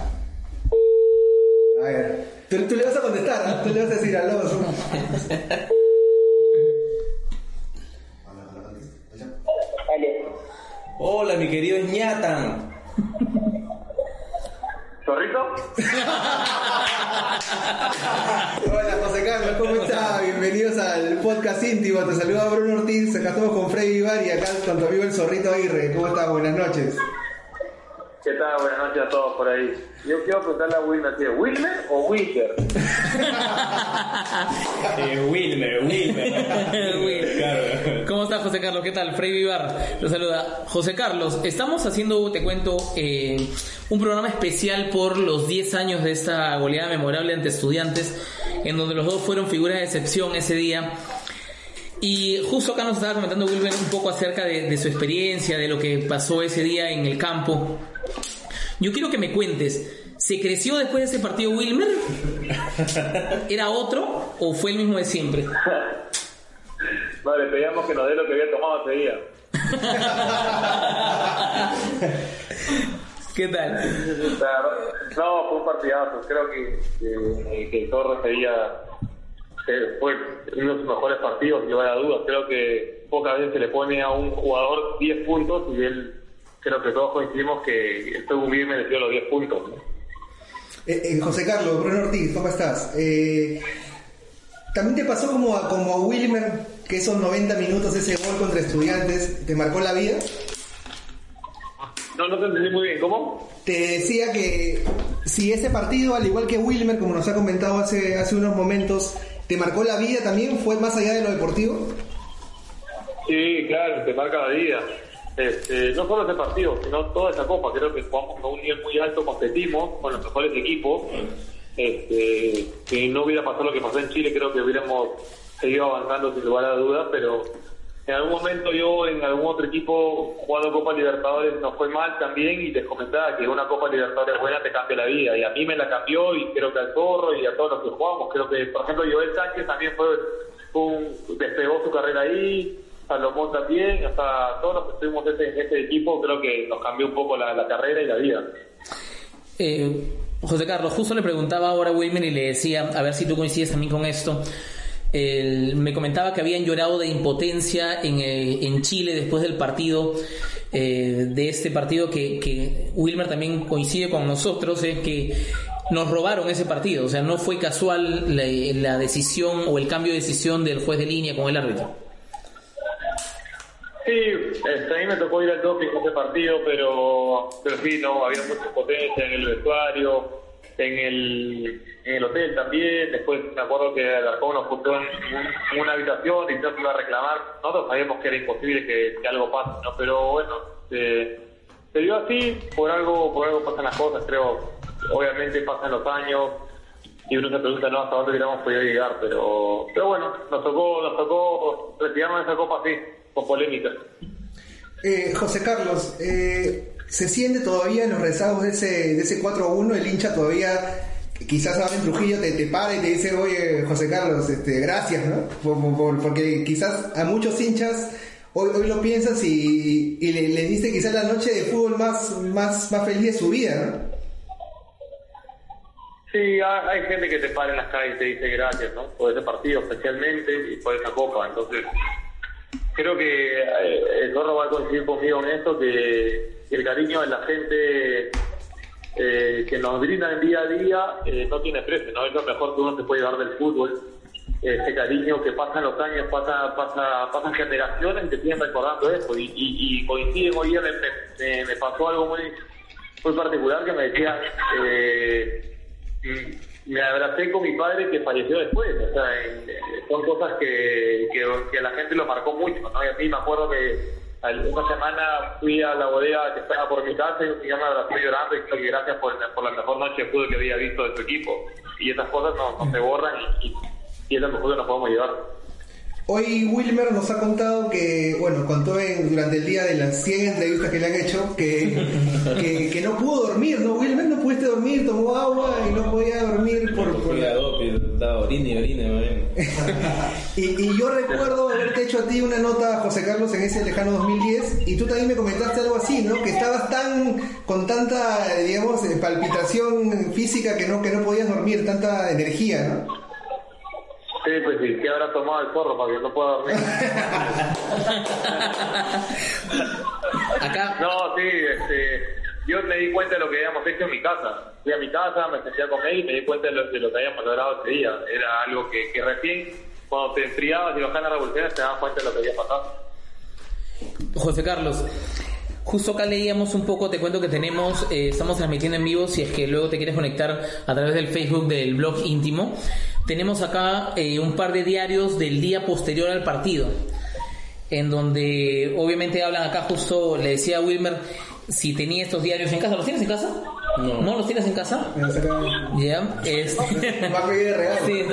S5: A ver, tú, tú le vas a contestar, ¿no? tú le vas a decir aló.
S6: Hola, mi querido ñatan.
S7: ¿Zorrito?
S5: Hola José Carlos, ¿cómo estás? Bienvenidos al podcast íntimo. Te saluda Bruno Ortiz. Acá estamos con Freddy Vivar y acá con tu amigo el Zorrito Aguirre. ¿Cómo estás? Buenas noches.
S7: ¿Qué tal? Buenas noches a todos por ahí. Yo quiero preguntarle a Wilmer, ¿sí? ¿Wilmer o Wilker?
S6: Eh, Wilmer, Wilmer.
S4: Wilmer.
S6: Claro.
S4: ¿Cómo estás, José Carlos? ¿Qué tal? Freddy Vivar te saluda. José Carlos, estamos haciendo, te cuento, eh, un programa especial por los 10 años de esta goleada memorable ante estudiantes, en donde los dos fueron figuras de excepción ese día. Y justo acá nos estaba comentando Wilmer un poco acerca de, de su experiencia, de lo que pasó ese día en el campo. Yo quiero que me cuentes, ¿se creció después de ese partido Wilmer? ¿Era otro o fue el mismo de siempre?
S7: No, le pedíamos que nos dé lo que había tomado ese día.
S4: ¿Qué tal?
S7: No, fue un partidazo. Creo que, que, que Torres ese día eh, fue uno de sus mejores partidos, sin lugar a dudas. Creo que pocas veces se le pone a un jugador 10 puntos y él, creo que todos coincidimos que muy bien merecido los 10 puntos. ¿no?
S5: Eh, eh, José Carlos, Bruno Ortiz, ¿cómo estás? Eh, ¿También te pasó como a, como a Wilmer que esos 90 minutos, ese gol contra estudiantes, te marcó la vida?
S7: No, no te entendí muy bien. ¿Cómo?
S5: Te decía que si ese partido, al igual que Wilmer, como nos ha comentado hace, hace unos momentos, te marcó la vida también, fue más allá de lo deportivo.
S7: Sí, claro, te marca la vida. Este, no solo ese partido, sino toda esa copa. Creo que jugamos a un nivel muy alto, competimos con los mejores equipos. Este, si no hubiera pasado lo que pasó en Chile, creo que hubiéramos seguido avanzando sin lugar a dudas, pero en algún momento yo en algún otro equipo jugando Copa Libertadores nos fue mal también y les comentaba que una Copa Libertadores buena te cambia la vida y a mí me la cambió y creo que al Zorro y a todos los que jugamos, creo que por ejemplo Joel Sánchez también fue un, despegó su carrera ahí, Salomón también, hasta todos los que estuvimos en este, equipo creo que nos cambió un poco la, carrera y la vida.
S4: Eh, José Carlos, justo le preguntaba ahora a Wilmer y le decía, a ver si tú coincides también con esto. El- me comentaba que habían llorado de impotencia en, en Chile después del partido, eh, de este partido que, que Wilmer también coincide con nosotros, es que nos robaron ese partido, o sea, no fue casual la decisión o el cambio de decisión del juez de línea con el árbitro.
S7: Sí, este, a mí me tocó ir al doping ese partido, pero, pero sí, no, había mucha potencia en el vestuario, en el, hotel también. Después me acuerdo que Alarcón nos puso en, en una habitación y se iba a reclamar. Nosotros sabíamos que era imposible que, que algo pase, ¿no? Pero bueno, se, se dio así, por algo, por algo pasan las cosas, creo. Obviamente pasan los años y uno se pregunta, ¿no? ¿Hasta dónde hubiéramos podido llegar? Pero, pero bueno, nos tocó, nos tocó retirarnos de esa copa así, con polémica.
S5: Eh, José Carlos, eh, ¿se siente todavía en los rezagos de ese, de ese 4-1? El hincha todavía, quizás ahora en Trujillo te, te para y te dice, oye, José Carlos, este, gracias, ¿no? Por- por- por- porque quizás a muchos hinchas hoy, hoy lo piensas y, y le- les dice quizás la noche de fútbol más, más, más feliz de su vida, ¿no?
S7: Sí, ha- hay gente que te para en las calles y te dice gracias, ¿no? Por ese partido especialmente y por esa copa. Entonces, creo que eh, el Zorro va a coincidir conmigo en esto, que el cariño de la gente eh, que nos brindan día a día eh, no tiene precio, ¿no? Es lo mejor que uno se puede llevar del fútbol. Ese cariño que pasan los años, pasa, pasa, pasan generaciones que siguen recordando eso. Y, y, y coinciden hoy día, me, me- me pasó algo muy, muy particular que me decía, eh, me abracé con mi padre que falleció después. O sea, eh, son cosas que, que, la gente lo marcó mucho. ¿no? Y a mí me acuerdo que una semana fui a la bodega que estaba por mi casa y mamá me abrazó llorando y dijo que gracias por, la mejor noche de que había visto de su equipo. Y esas cosas no, no se borran y, y, y es lo mejor que nos podemos llevar.
S5: Hoy Wilmer nos ha contado que, bueno, contó en- durante el día de las 100 entrevistas que le han hecho que, que, que no pudo dormir, ¿no? Wilmer no pudiste dormir, tomó agua y no podía dormir por... por-
S6: doping, estaba orine y orine, man.
S5: Y, y yo recuerdo haberte hecho a ti una nota, José Carlos, en ese lejano 2010 y tú también me comentaste algo así, ¿no? Que estabas tan, con tanta, digamos, eh, palpitación física que no, que no podías dormir, tanta energía, ¿no?
S7: Sí, pues sí, que habrá tomado el zorro para que no pueda dormir.
S4: Acá,
S7: No, sí, este, yo me di cuenta de lo que habíamos hecho en mi casa. Fui a mi casa, me senté a comer y me di cuenta de lo, de lo que habíamos logrado ese día. Era algo que, que recién, cuando te enfriabas y bajaban las revoluciones, te dabas cuenta de lo que había pasado.
S4: José Carlos, justo acá leíamos un poco, te cuento que tenemos, eh, estamos transmitiendo en vivo, si es que luego te quieres conectar a través del Facebook del blog íntimo. Tenemos acá eh, un par de diarios del día posterior al partido, en donde obviamente hablan acá justo, le decía a Wilmer, si tenía estos diarios en casa, ¿los tienes en casa?
S6: No.
S4: ¿No los tienes en casa?
S5: Saca-
S4: Ya, este... Sí,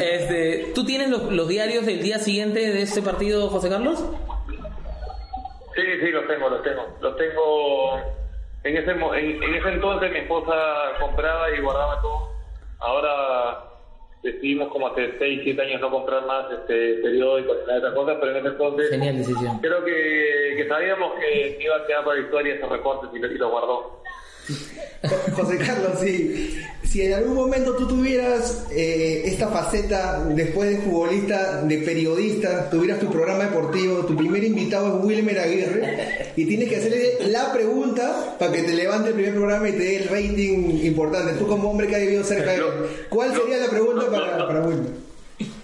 S4: este, ¿Tú tienes los, los diarios del día siguiente de este partido, José Carlos?
S7: Sí, sí, los tengo, los tengo. Los tengo. En ese, en, en ese entonces mi esposa compraba y guardaba todo. Ahora decidimos como hace 6, 7 años no comprar más este periódicos ni nada de esas cosas, pero en ese entonces
S4: Genial decisión.
S7: creo que, que sabíamos que iba a quedar para la historia esos recortes y y lo guardó.
S5: José Carlos, sí. Si en algún momento tú tuvieras eh, esta faceta después de futbolista, de periodista, tuvieras tu programa deportivo, tu primer invitado es Wilmer Aguirre y tienes que hacerle la pregunta para que te levante el primer programa y te dé el rating importante. Tú como hombre que ha vivido cerca de él, ¿cuál sería la pregunta para, para Wilmer?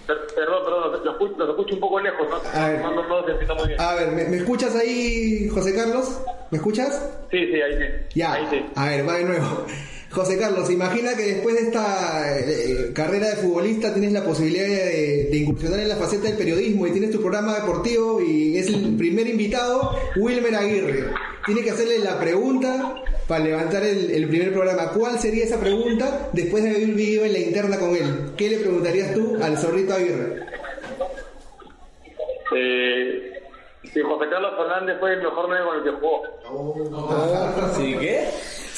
S7: Per- Perdón, perdón, los, los escucho, un poco lejos, ¿no?
S5: A ver.
S7: No, no, no se entiende muy bien.
S5: A ver, ¿me, me escuchas ahí, José Carlos? ¿Me escuchas?
S7: Sí, sí, ahí sí.
S5: Ya,
S7: Ahí sí.
S5: a ver, va de nuevo. José Carlos, imagina que después de esta eh, carrera de futbolista tienes la posibilidad de, de incursionar en la faceta del periodismo y tienes tu programa deportivo y es el primer invitado, Wilmer Aguirre. Tienes que hacerle la pregunta para levantar el, el primer programa. ¿Cuál sería esa pregunta después de haber vivido en la interna con él? ¿Qué le preguntarías tú al zorrito Aguirre?
S7: Eh, si José Carlos Fernández fue el mejor nueve con el que jugó.
S6: ¿Sí qué?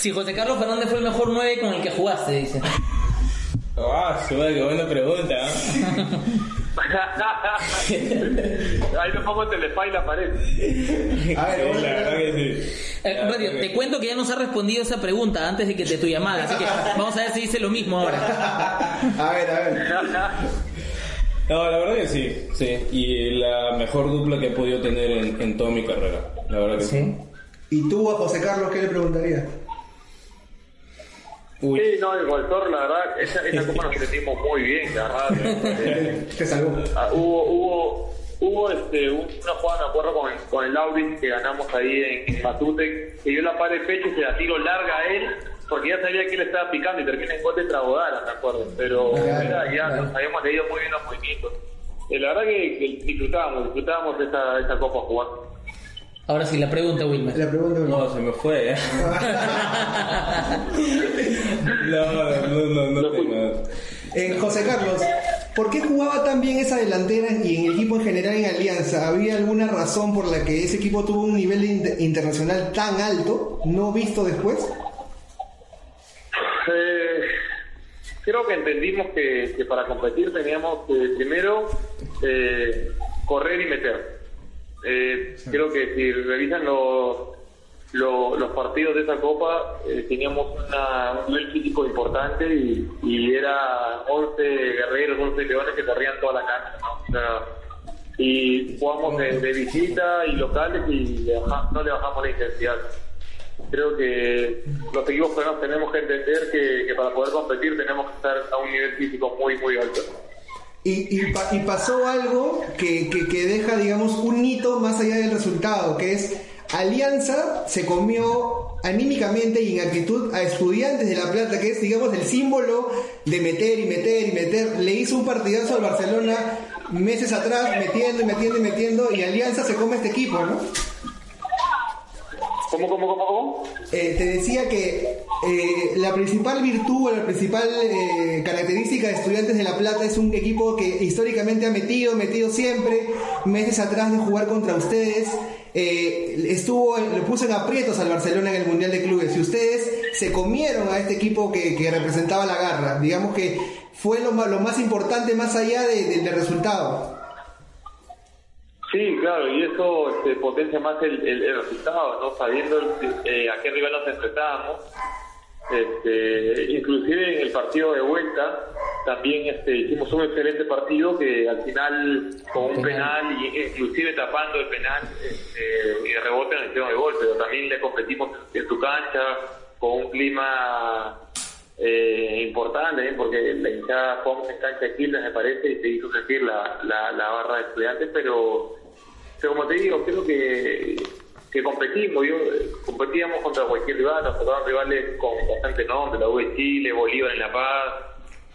S4: Si José Carlos Fernández fue el mejor 9 con el que jugaste, dice.
S6: Ah, madre, qué buena pregunta. ¿eh?
S7: Ahí me pongo Telefy y la pared.
S5: A ver,
S6: Sí,
S5: vamos
S6: la
S5: a-
S6: verdad que sí.
S4: Eh, Radio, te cuento que ya nos ha respondido esa pregunta antes de que de tu llamada, así que vamos a ver si dice lo mismo ahora.
S5: a ver, a ver.
S6: No, la verdad que sí, sí. Y la mejor dupla que he podido tener en, en toda mi carrera. La verdad que sí.
S5: ¿Y tú a José Carlos qué le preguntarías?
S6: Uy,
S7: Sí, no, el Goltor, la verdad, esa, esa copa nos sentimos muy bien, la verdad.
S5: Te salvó.
S7: ah, hubo, hubo, hubo este, un- una jugada, me acuerdo, con el, con el Audis que ganamos ahí en, en Matute, que yo la paré de pecho y se la tiro larga a él, porque ya sabía que él estaba picando y termina en gol de Tragodara, me acuerdo. Pero
S5: Claro,
S7: era- ya
S5: claro.
S7: nos habíamos leído muy bien los movimientos. Eh, la verdad que, que disfrutábamos, disfrutábamos esa, esa copa jugando.
S4: Ahora sí, la pregunta, Wilmer.
S5: La pregunta
S6: no, se me fue. ¿eh? no, no, no, no, no tengo.
S5: Eh, José Carlos, ¿por qué jugaba tan bien esa delantera y en el equipo en general en Alianza? ¿Había alguna razón por la que ese equipo tuvo un nivel inter- internacional tan alto, no visto después?
S7: Eh, creo que entendimos que, que para competir teníamos que primero eh, correr y meter. Eh, creo que si revisan los, lo- los partidos de esa copa, eh, teníamos una- un nivel físico importante y, y era 11 guerreros, 11 leones que corrían toda la cancha. ¿no? O sea, y jugamos de, de visita y locales y le no le bajamos la intensidad creo que los equipos peruanos tenemos que entender que, que para poder competir tenemos que estar a un nivel físico muy, muy alto.
S5: Y, y pa- y pasó algo que, que- deja, digamos, un hito más allá del resultado, que es Alianza se comió anímicamente y en actitud a estudiantes de La Plata, que es, digamos, el símbolo de meter y meter y meter. Le hizo un partidazo al Barcelona meses atrás, metiendo y metiendo y metiendo, y Alianza se come este equipo, ¿no?
S7: ¿Cómo, cómo, cómo, cómo?
S5: Eh, te decía que eh, la principal virtud o la principal eh, característica de Estudiantes de La Plata es un equipo que históricamente ha metido, metido siempre, meses atrás de jugar contra ustedes. estuvo, le puso en aprietos al Barcelona en el Mundial de Clubes y ustedes se comieron a este equipo que, representaba la garra. Digamos que fue lo, más importante más allá de- de- del resultado.
S7: Sí, claro, y eso este, potencia más el, el- el resultado, ¿no? Sabiendo eh, a qué rival nos enfrentábamos. Este, inclusive en el partido de vuelta también este, hicimos un excelente partido que al final con un penal y inclusive tapando el penal este, y de rebote nos hicieron de gol, pero también le competimos en su cancha con un clima eh, importante, ¿eh? porque la hinchada jugamos en cancha de Quilmes me parece y se hizo sentir la, la, la barra de estudiantes, pero, pero como te digo, creo que, que competimos, yo, competíamos contra cualquier rival, nos tocaban rivales con bastante nombre, la U de Chile, Bolívar en La Paz,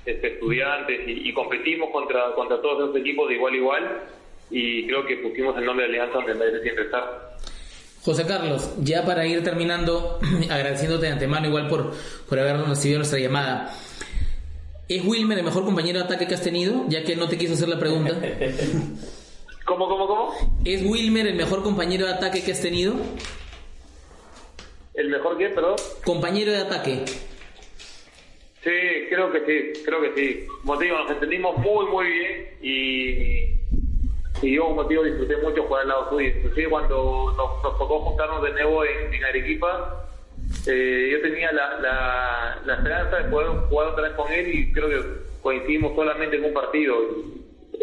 S7: este, estudiantes, y, y competimos contra, contra todos esos equipos de igual a igual, y creo que pusimos el nombre de Alianza donde merece siempre estar.
S4: José Carlos, ya para ir terminando, agradeciéndote de antemano igual por, por habernos recibido nuestra llamada. ¿Es Wilmer el mejor compañero de ataque que has tenido? Ya que no te quiso hacer la pregunta.
S7: ¿Cómo, cómo, cómo?
S4: ¿Es Wilmer el mejor compañero de ataque que has tenido?
S7: ¿El mejor que, perdón?
S4: Compañero de ataque.
S7: Sí, creo que sí, creo que sí. Como te digo, nos entendimos muy, muy bien y, y yo, como te digo, disfruté mucho jugar al lado suyo. Inclusive cuando nos, nos tocó juntarnos de nuevo en, en Arequipa, eh, yo tenía la, la, la esperanza de poder jugar otra vez con él y creo que coincidimos solamente en un partido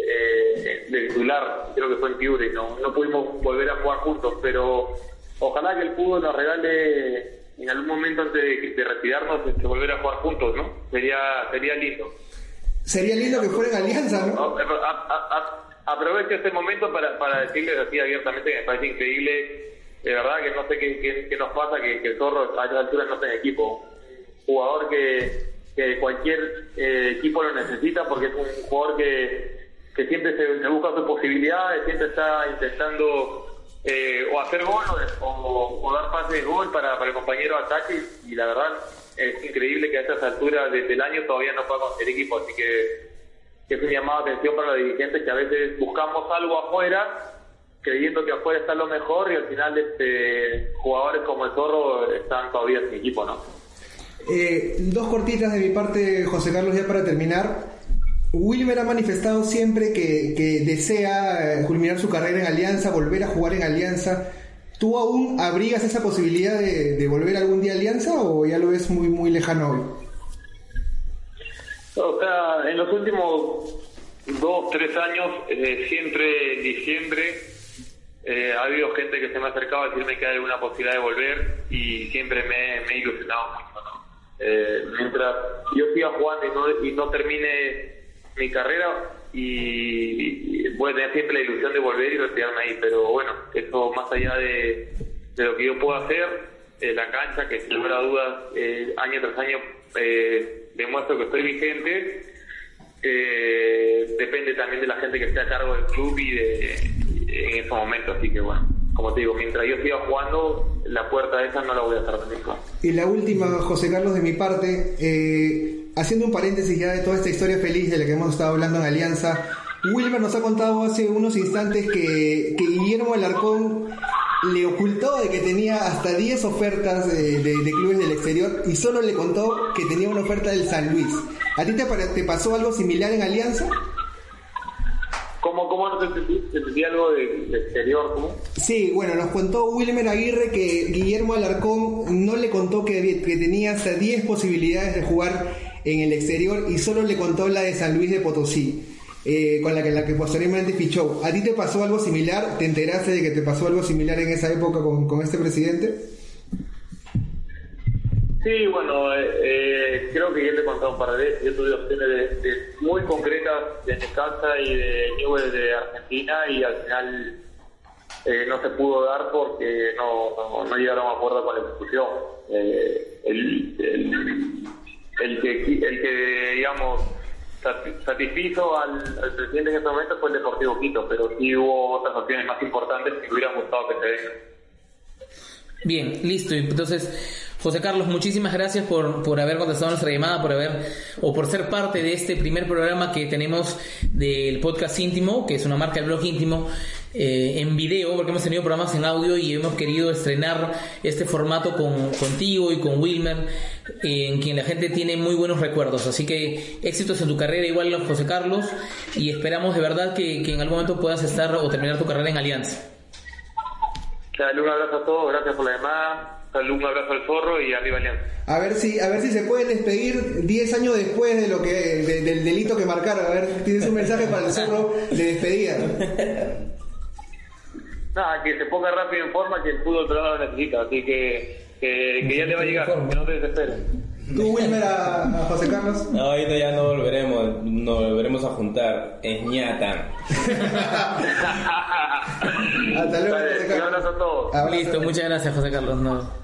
S7: eh, de titular, creo que fue en Piure, no, no pudimos volver a jugar juntos, pero ojalá que el fútbol nos regale en algún momento antes de, de retirarnos este, volver a jugar juntos, ¿no? Sería, sería lindo.
S5: Sería lindo que fuera en Alianza, ¿no?
S7: A- a- a- aprovecho este momento para, para decirles así abiertamente que me parece increíble, de verdad que no sé qué, qué- qué nos pasa, que, que el zorro a esta altura no está en equipo. Jugador que, que cualquier eh, equipo lo necesita porque es un jugador que, que siempre se, busca sus posibilidades, siempre está intentando eh, o hacer gol o, dar pases de gol para, para el compañero ataque y la verdad es increíble que a estas alturas de- del año todavía no pueda conseguir equipo, así que que es un llamado de atención para los dirigentes que a veces buscamos algo afuera creyendo que afuera está lo mejor y al final este jugadores como el Zorro están todavía sin equipo, ¿no?
S5: Eh, dos cortitas de mi parte, José Carlos, ya para terminar. Wilmer ha manifestado siempre que, desea eh, culminar su carrera en Alianza, volver a jugar en Alianza. ¿Tú aún abrigas esa posibilidad de, volver algún día a Alianza o ya lo ves muy, muy lejano hoy?
S7: O sea, en los últimos dos, tres años, eh, siempre en diciembre, eh, ha habido gente que se me ha acercado a decirme que hay alguna posibilidad de volver y siempre me, me he ilusionado mucho, ¿no? Eh, mientras yo siga jugando y no, y no termine mi carrera y, voy a tener siempre la ilusión de volver y retirarme ahí, pero bueno, eso más allá de, de lo que yo puedo hacer, eh, la cancha, que sin lugar a dudas, eh, año tras año eh, demuestro que estoy vigente, eh, depende también de la gente que esté a cargo del club y de en estos momentos, así que bueno, como te digo, mientras yo siga jugando, la puerta esa no la voy a cerrar nunca.
S5: Y la última, José Carlos, de mi parte, eh, haciendo un paréntesis ya de toda esta historia feliz de la que hemos estado hablando en Alianza, Wilmer nos ha contado hace unos instantes que, que Guillermo Alarcón le ocultó de que tenía hasta 10 ofertas de, clubes del exterior y solo le contó que tenía una oferta del San Luis. ¿A ti te, te pasó algo similar en Alianza?
S7: ¿Cómo, cómo no te entendí? ¿Te entendí algo del del exterior? ¿Cómo?
S5: Sí, bueno, nos contó Wilmer Aguirre que Guillermo Alarcón no le contó que, que tenía hasta 10 posibilidades de jugar en el exterior y solo le contó la de San Luis de Potosí, eh, con la que, la que posteriormente fichó. ¿A ti te pasó algo similar? ¿Te enteraste de que te pasó algo similar en esa época con, con este presidente?
S7: Sí, bueno, eh, eh, creo que ya te he contado un par de veces. Yo tuve opciones de, muy concretas de Necaxa y de Newell de Argentina y al final eh, no se pudo dar porque no, no, no llegaron a acuerdo con la ejecución. Eh, el, el, el que, el que, digamos, sati- satisfizo al, presidente en ese momento fue el Deportivo Quito, pero sí hubo otras opciones más importantes que hubieran gustado que se den.
S4: Bien, listo. Entonces, José Carlos, muchísimas gracias por, por haber contestado nuestra llamada, por haber o por ser parte de este primer programa que tenemos del podcast íntimo, que es una marca del blog íntimo, eh, en video, porque hemos tenido programas en audio y hemos querido estrenar este formato con, contigo y con Wilmer, en quien la gente tiene muy buenos recuerdos. Así que éxitos en tu carrera, igual José Carlos, y esperamos de verdad que, que en algún momento puedas estar o terminar tu carrera en Alianza.
S7: Dale un abrazo a todos, gracias por la llamada. Un abrazo al zorro y arriba Alianza.
S5: A ver si, a ver si se pueden despedir 10 años después de lo que, de- del delito que marcaron. A ver, tienes un mensaje para el zorro de despedida.
S7: Nada, que se ponga rápido en forma, que el fútbol peruano lo necesita, así que, que, que ya te va a llegar, que no te desesperes.
S5: ¿Tú, Wilmer, a, a José Carlos?
S6: No, ahorita ya no volveremos, nos volveremos a juntar. Es ñata.
S5: Hasta luego, José
S7: un abrazo a todos.
S4: Listo, muchas gracias José Carlos. No.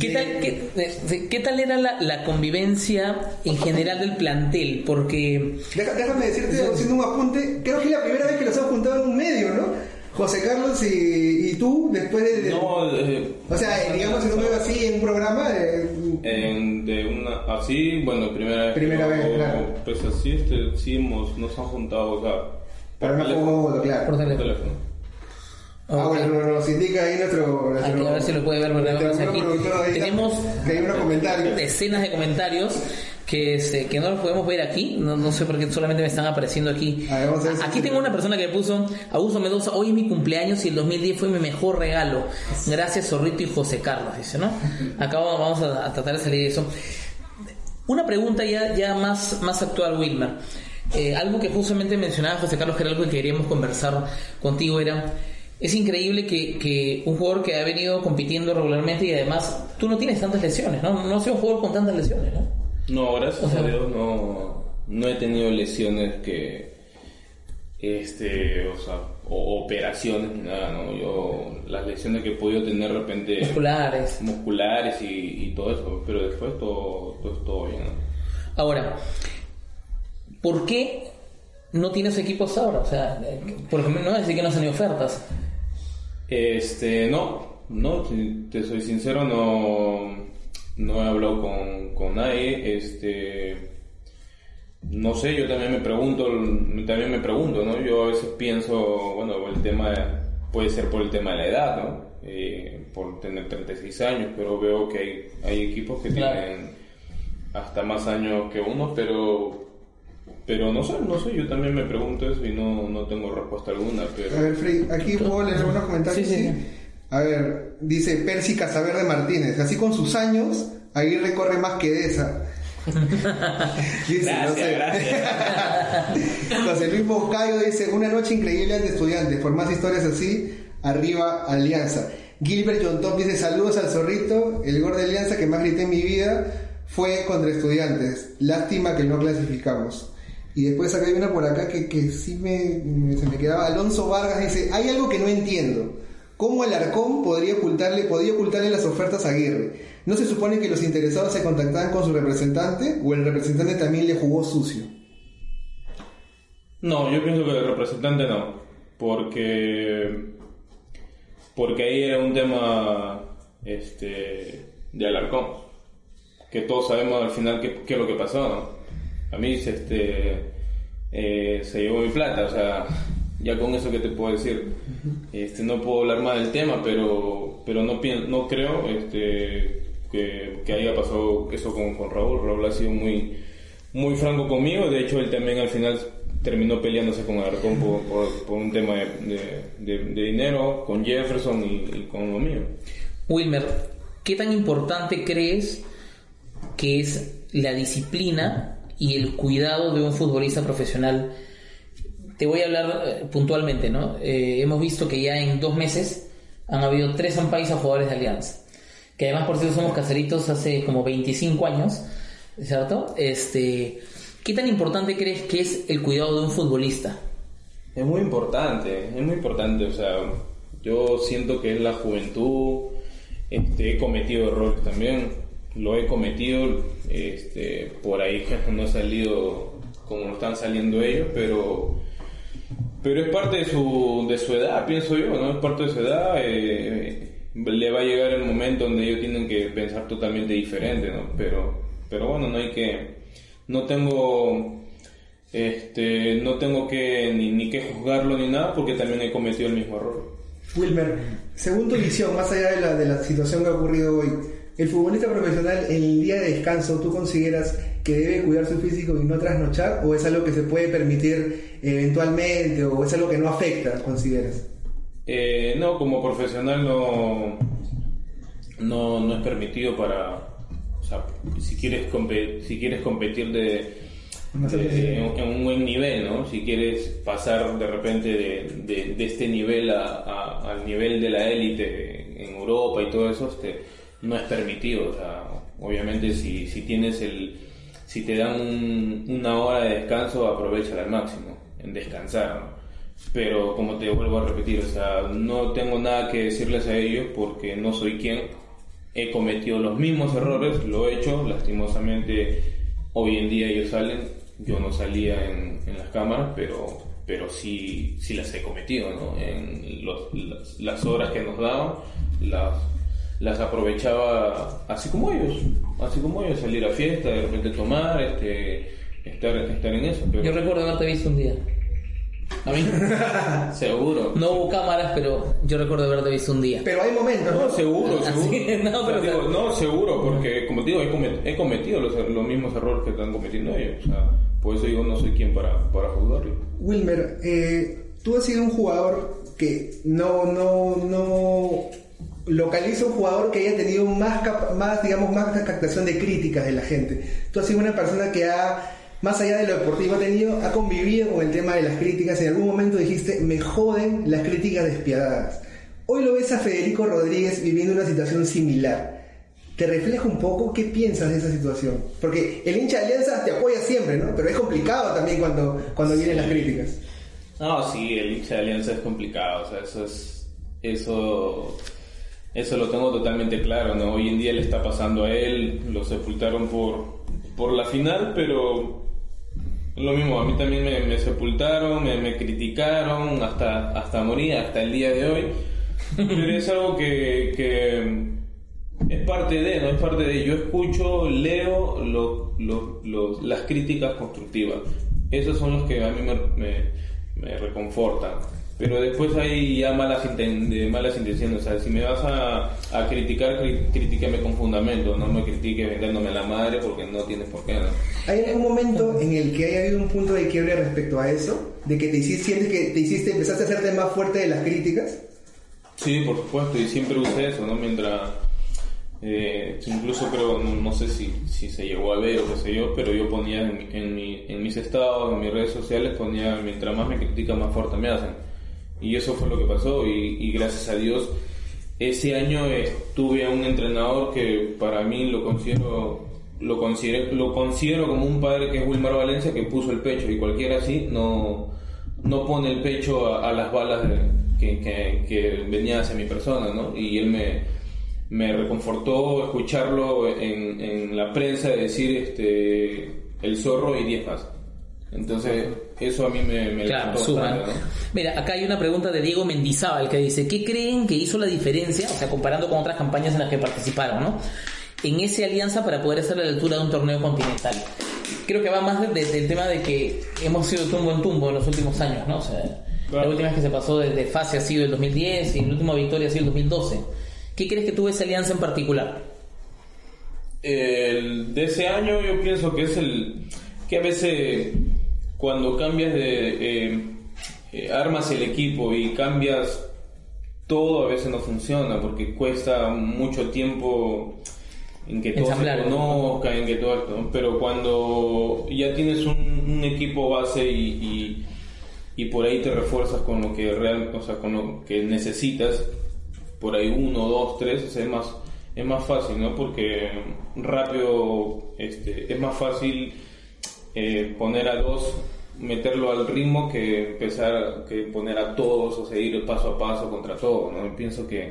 S4: ¿Qué tal, qué, eh, qué tal era la, la convivencia en general del plantel? Porque
S5: Deja- déjame decirte, haciendo un apunte, creo que es la primera vez que los hemos juntado en un medio, ¿no? José Carlos y, y tú, después de... de-
S6: No, eh,
S5: o sea, eh, digamos, si no veo así en un programa, eh,
S6: en- de una, así, bueno, primera vez.
S5: Primera vez, claro.
S6: Pues así, este, sí hemos, nos han juntado, o sea, teléfono,
S5: foto, claro.
S4: Por
S6: por
S4: teléfono.
S6: Teléfono.
S5: Ah,
S4: Ok.
S5: bueno, no, nos indica ahí nuestro...
S4: Aquí,
S5: nuestro
S4: a ver si lo puede ver aquí. Tenemos
S5: que hay unos comentarios.
S4: decenas de comentarios que, este, que no los podemos ver aquí. No, no sé por qué solamente me están apareciendo aquí.
S5: Ver,
S4: Aquí tengo una persona que puso, Augusto Mendoza, hoy es mi cumpleaños y el 2010 fue mi mejor regalo. Gracias Zorrito y José Carlos, dice, ¿no? Acá vamos a, a tratar de salir de eso. Una pregunta ya, ya más, más actual, Wilmer. Eh, algo que justamente mencionaba José Carlos, que era algo que queríamos conversar contigo, era, es increíble que, que un jugador que ha venido compitiendo regularmente y además tú no tienes tantas lesiones, ¿no? No sido un jugador con tantas lesiones, ¿no?
S6: No, gracias
S4: O sea-
S6: a Dios no, no he tenido lesiones que, este, o sea, o operaciones, ni nada, ¿no? Yo, las lesiones que he podido tener de repente
S4: Musculares.
S6: musculares y, y todo eso, pero después todo, todo, todo bien, ¿no?
S4: Ahora, ¿por qué no tienes equipos ahora? O sea, eh, por ejemplo, no es decir que no tenido ofertas.
S6: Este, no, no, si te soy sincero, no, no he hablado con, con nadie, este, no sé, yo también me pregunto, también me pregunto, ¿no? Yo a veces pienso, bueno, el tema, puede ser por el tema de la edad, ¿no? Eh, por tener 36 años, pero veo que hay, hay equipos que
S4: Claro.
S6: tienen hasta más años que uno, pero, pero no sé, no sé, yo también me pregunto eso y no, no tengo respuesta alguna, pero...
S5: A ver, Frey, aquí puedo leer algunos comentarios.
S4: Sí, sí,
S5: ¿sí?
S4: sí.
S5: A ver, dice Percy Casaverde Martínez. Así con sus años, Aguirre corre más que de esa. dice,
S6: Gracias,
S5: no sé.
S6: gracias.
S5: José Luis Boscayo dice: Una noche increíble de estudiantes. Por más historias así, arriba Alianza. Gilbert John Top dice: Saludos al zorrito. El gol de Alianza que más grité en mi vida fue contra estudiantes. Lástima que no clasificamos. Y después acá hay una por acá que, que sí me, se me quedaba. Alonso Vargas dice, hay algo que no entiendo. ¿Cómo el Arcón podría ocultarle, podía ocultarle las ofertas a Aguirre? ¿No se supone que los interesados se contactaban con su representante o el representante también le jugó sucio?
S6: No, yo pienso que el representante no, porque porque ahí era un tema este de Alarcón, que todos sabemos al final qué es lo que pasó, ¿no? A mí este eh, se llevó mi plata, o sea, ya con eso que te puedo decir, este no puedo hablar más del tema, pero pero no no creo este que, que haya pasado eso con, con Raúl, Raúl ha sido muy muy franco conmigo. De hecho, él también al final terminó peleándose con Alarcón por, por- por un tema de, de- de- de dinero, con Jefferson y, y con lo mío.
S4: Wilmer, ¿qué tan importante crees que es la disciplina y el cuidado de un futbolista profesional? Te voy a hablar eh, puntualmente, ¿no? Eh, hemos visto que ya en dos meses han habido tres ampais a jugadores de Alianza. Que además, por cierto, somos caseritos hace como 25 años, ¿cierto? Este, ¿Qué tan importante crees que es el cuidado de un futbolista?
S6: Es muy importante, es muy importante. O sea, yo siento que es la juventud. Este, he cometido errores también, lo he cometido. Este, por ahí no he salido como están saliendo ellos, pero pero es parte de su, de su edad, pienso yo, ¿no? Es parte de su edad. eh, le va a llegar el momento donde ellos tienen que pensar totalmente diferente, ¿no? Pero, pero bueno, no hay que. No tengo. Este, no tengo que ni, ni que juzgarlo ni nada porque también he cometido el mismo error.
S5: Wilmer, según tu visión, más allá de la, de la situación que ha ocurrido hoy, ¿el futbolista profesional en el día de descanso tú consideras que debe cuidar su físico y no trasnochar? ¿O es algo que se puede permitir eventualmente? ¿O es algo que no afecta, consideras?
S6: Eh, no, como profesional no, no, no es permitido para, o sea, si quieres, si quieres competir de,
S5: si-
S6: en, en un buen nivel, ¿no? Si quieres pasar de repente de, de- de este nivel a- a- al nivel de la élite en Europa y todo eso, este, no es permitido, o sea, obviamente si, si tienes el, si te dan un- una hora de descanso, aprovechala al máximo, en descansar, ¿no? Pero como te vuelvo a repetir, o sea, no tengo nada que decirles a ellos porque no soy quien. He cometido los mismos errores, lo he hecho, lastimosamente hoy en día ellos salen, yo no salía en, las cámaras, pero, pero sí, sí las he cometido, ¿no? En las, las horas que nos daban, las, las aprovechaba así como ellos, así como ellos, salir a fiesta, de repente tomar, este, estar, estar en eso. Pero
S4: Yo recuerdo haberte visto un día.
S6: a mí, seguro.
S4: No hubo cámaras, pero yo recuerdo haberte visto un día.
S5: Pero hay momentos,
S6: No,
S5: ¿no?
S6: seguro,
S4: Así,
S6: seguro.
S4: no,
S6: O sea,
S4: pero-
S6: digo, no, seguro, porque como te digo, he, comet- he cometido los, los mismos errores que están cometiendo ellos. O sea, por eso digo, no soy quien para, para juzgarlo.
S5: Wilmer, eh, tú has sido un jugador que no, no, no localiza un jugador que haya tenido más, digamos, más captación de críticas de la gente. Tú has sido una persona que ha, más allá de lo deportivo, ha tenido, ha convivido con el tema de las críticas. En algún momento dijiste, me joden las críticas despiadadas. Hoy lo ves a Federico Rodríguez viviendo una situación similar. ¿Te refleja un poco qué piensas de esa situación? Porque el hincha de Alianza te apoya siempre, ¿no? Pero es complicado también cuando, cuando vienen las críticas.
S6: No, sí, el hincha de Alianza es complicado, o sea, eso es, eso, eso lo tengo totalmente claro, ¿no? Hoy en día le está pasando a él, lo sepultaron por, por la final, pero lo mismo, a mí también me, me sepultaron, me, me criticaron hasta, hasta morir, hasta el día de hoy, pero es algo que, que es parte de, no es parte de, yo escucho, leo lo- lo- lo- las críticas constructivas, esos son los que a mí me, me- me reconfortan. Pero después hay ya malas, inten- de malas intenciones. O sea, si me vas a, a criticar, cri- critíqueme con fundamento. No me critique vendiéndome la madre porque no tienes por qué. ¿no?
S5: ¿Hay algún momento en el que haya habido un punto de quiebre respecto a eso? ¿De que te hiciste, sientes que te hiciste, empezaste a hacerte más fuerte de las críticas?
S6: Sí, por supuesto, y siempre usé eso, ¿no? Mientras, eh, incluso creo, no, sé si, si se llegó a ver o qué sé yo, pero yo ponía en, en, mi- en mis estados, en mis redes sociales, ponía, mientras más me critican, más fuerte me hacen. Y eso fue lo que pasó, y, gracias a Dios, ese año eh, tuve a un entrenador que para mí lo considero lo considero, lo considero como un padre que es Wilmar Valencia que puso el pecho y cualquiera así no, no pone el pecho a, las balas que, que, que hacia mi persona, ¿no? Y él me, me reconfortó escucharlo en, en la prensa decir este el zorro y diez más. Entonces, eso a mí me, me
S4: Claro, suman.
S6: bastante, ¿no?
S4: Mira, acá hay una pregunta de Diego Mendizábal que dice, ¿qué creen que hizo la diferencia, o sea, comparando con otras campañas en las que participaron, ¿no? En esa alianza para poder estar a la altura de un torneo continental. Creo que va más de- de- del tema de que hemos sido tumbo en tumbo en los últimos años, ¿no? O sea,
S6: Claro.
S4: la última vez que se pasó desde fase ha sido el 2010 y la última victoria ha sido el 2012. ¿Qué crees que tuvo esa alianza en particular?
S6: El de ese año yo pienso que es el que a veces cuando cambias de eh, eh, armas el equipo y cambias todo a veces no funciona porque cuesta mucho tiempo en que todo se conozca, en que todo pero cuando ya tienes un, un equipo base y, y, y por ahí te refuerzas con lo que real, o sea, con lo que necesitas, por ahí uno, dos, tres, o sea, es más, es más fácil, ¿no? Porque rápido este, es más fácil eh, poner a dos, meterlo al ritmo que empezar que poner a todos, o sea, ir paso a paso contra todo, ¿no? Y pienso que,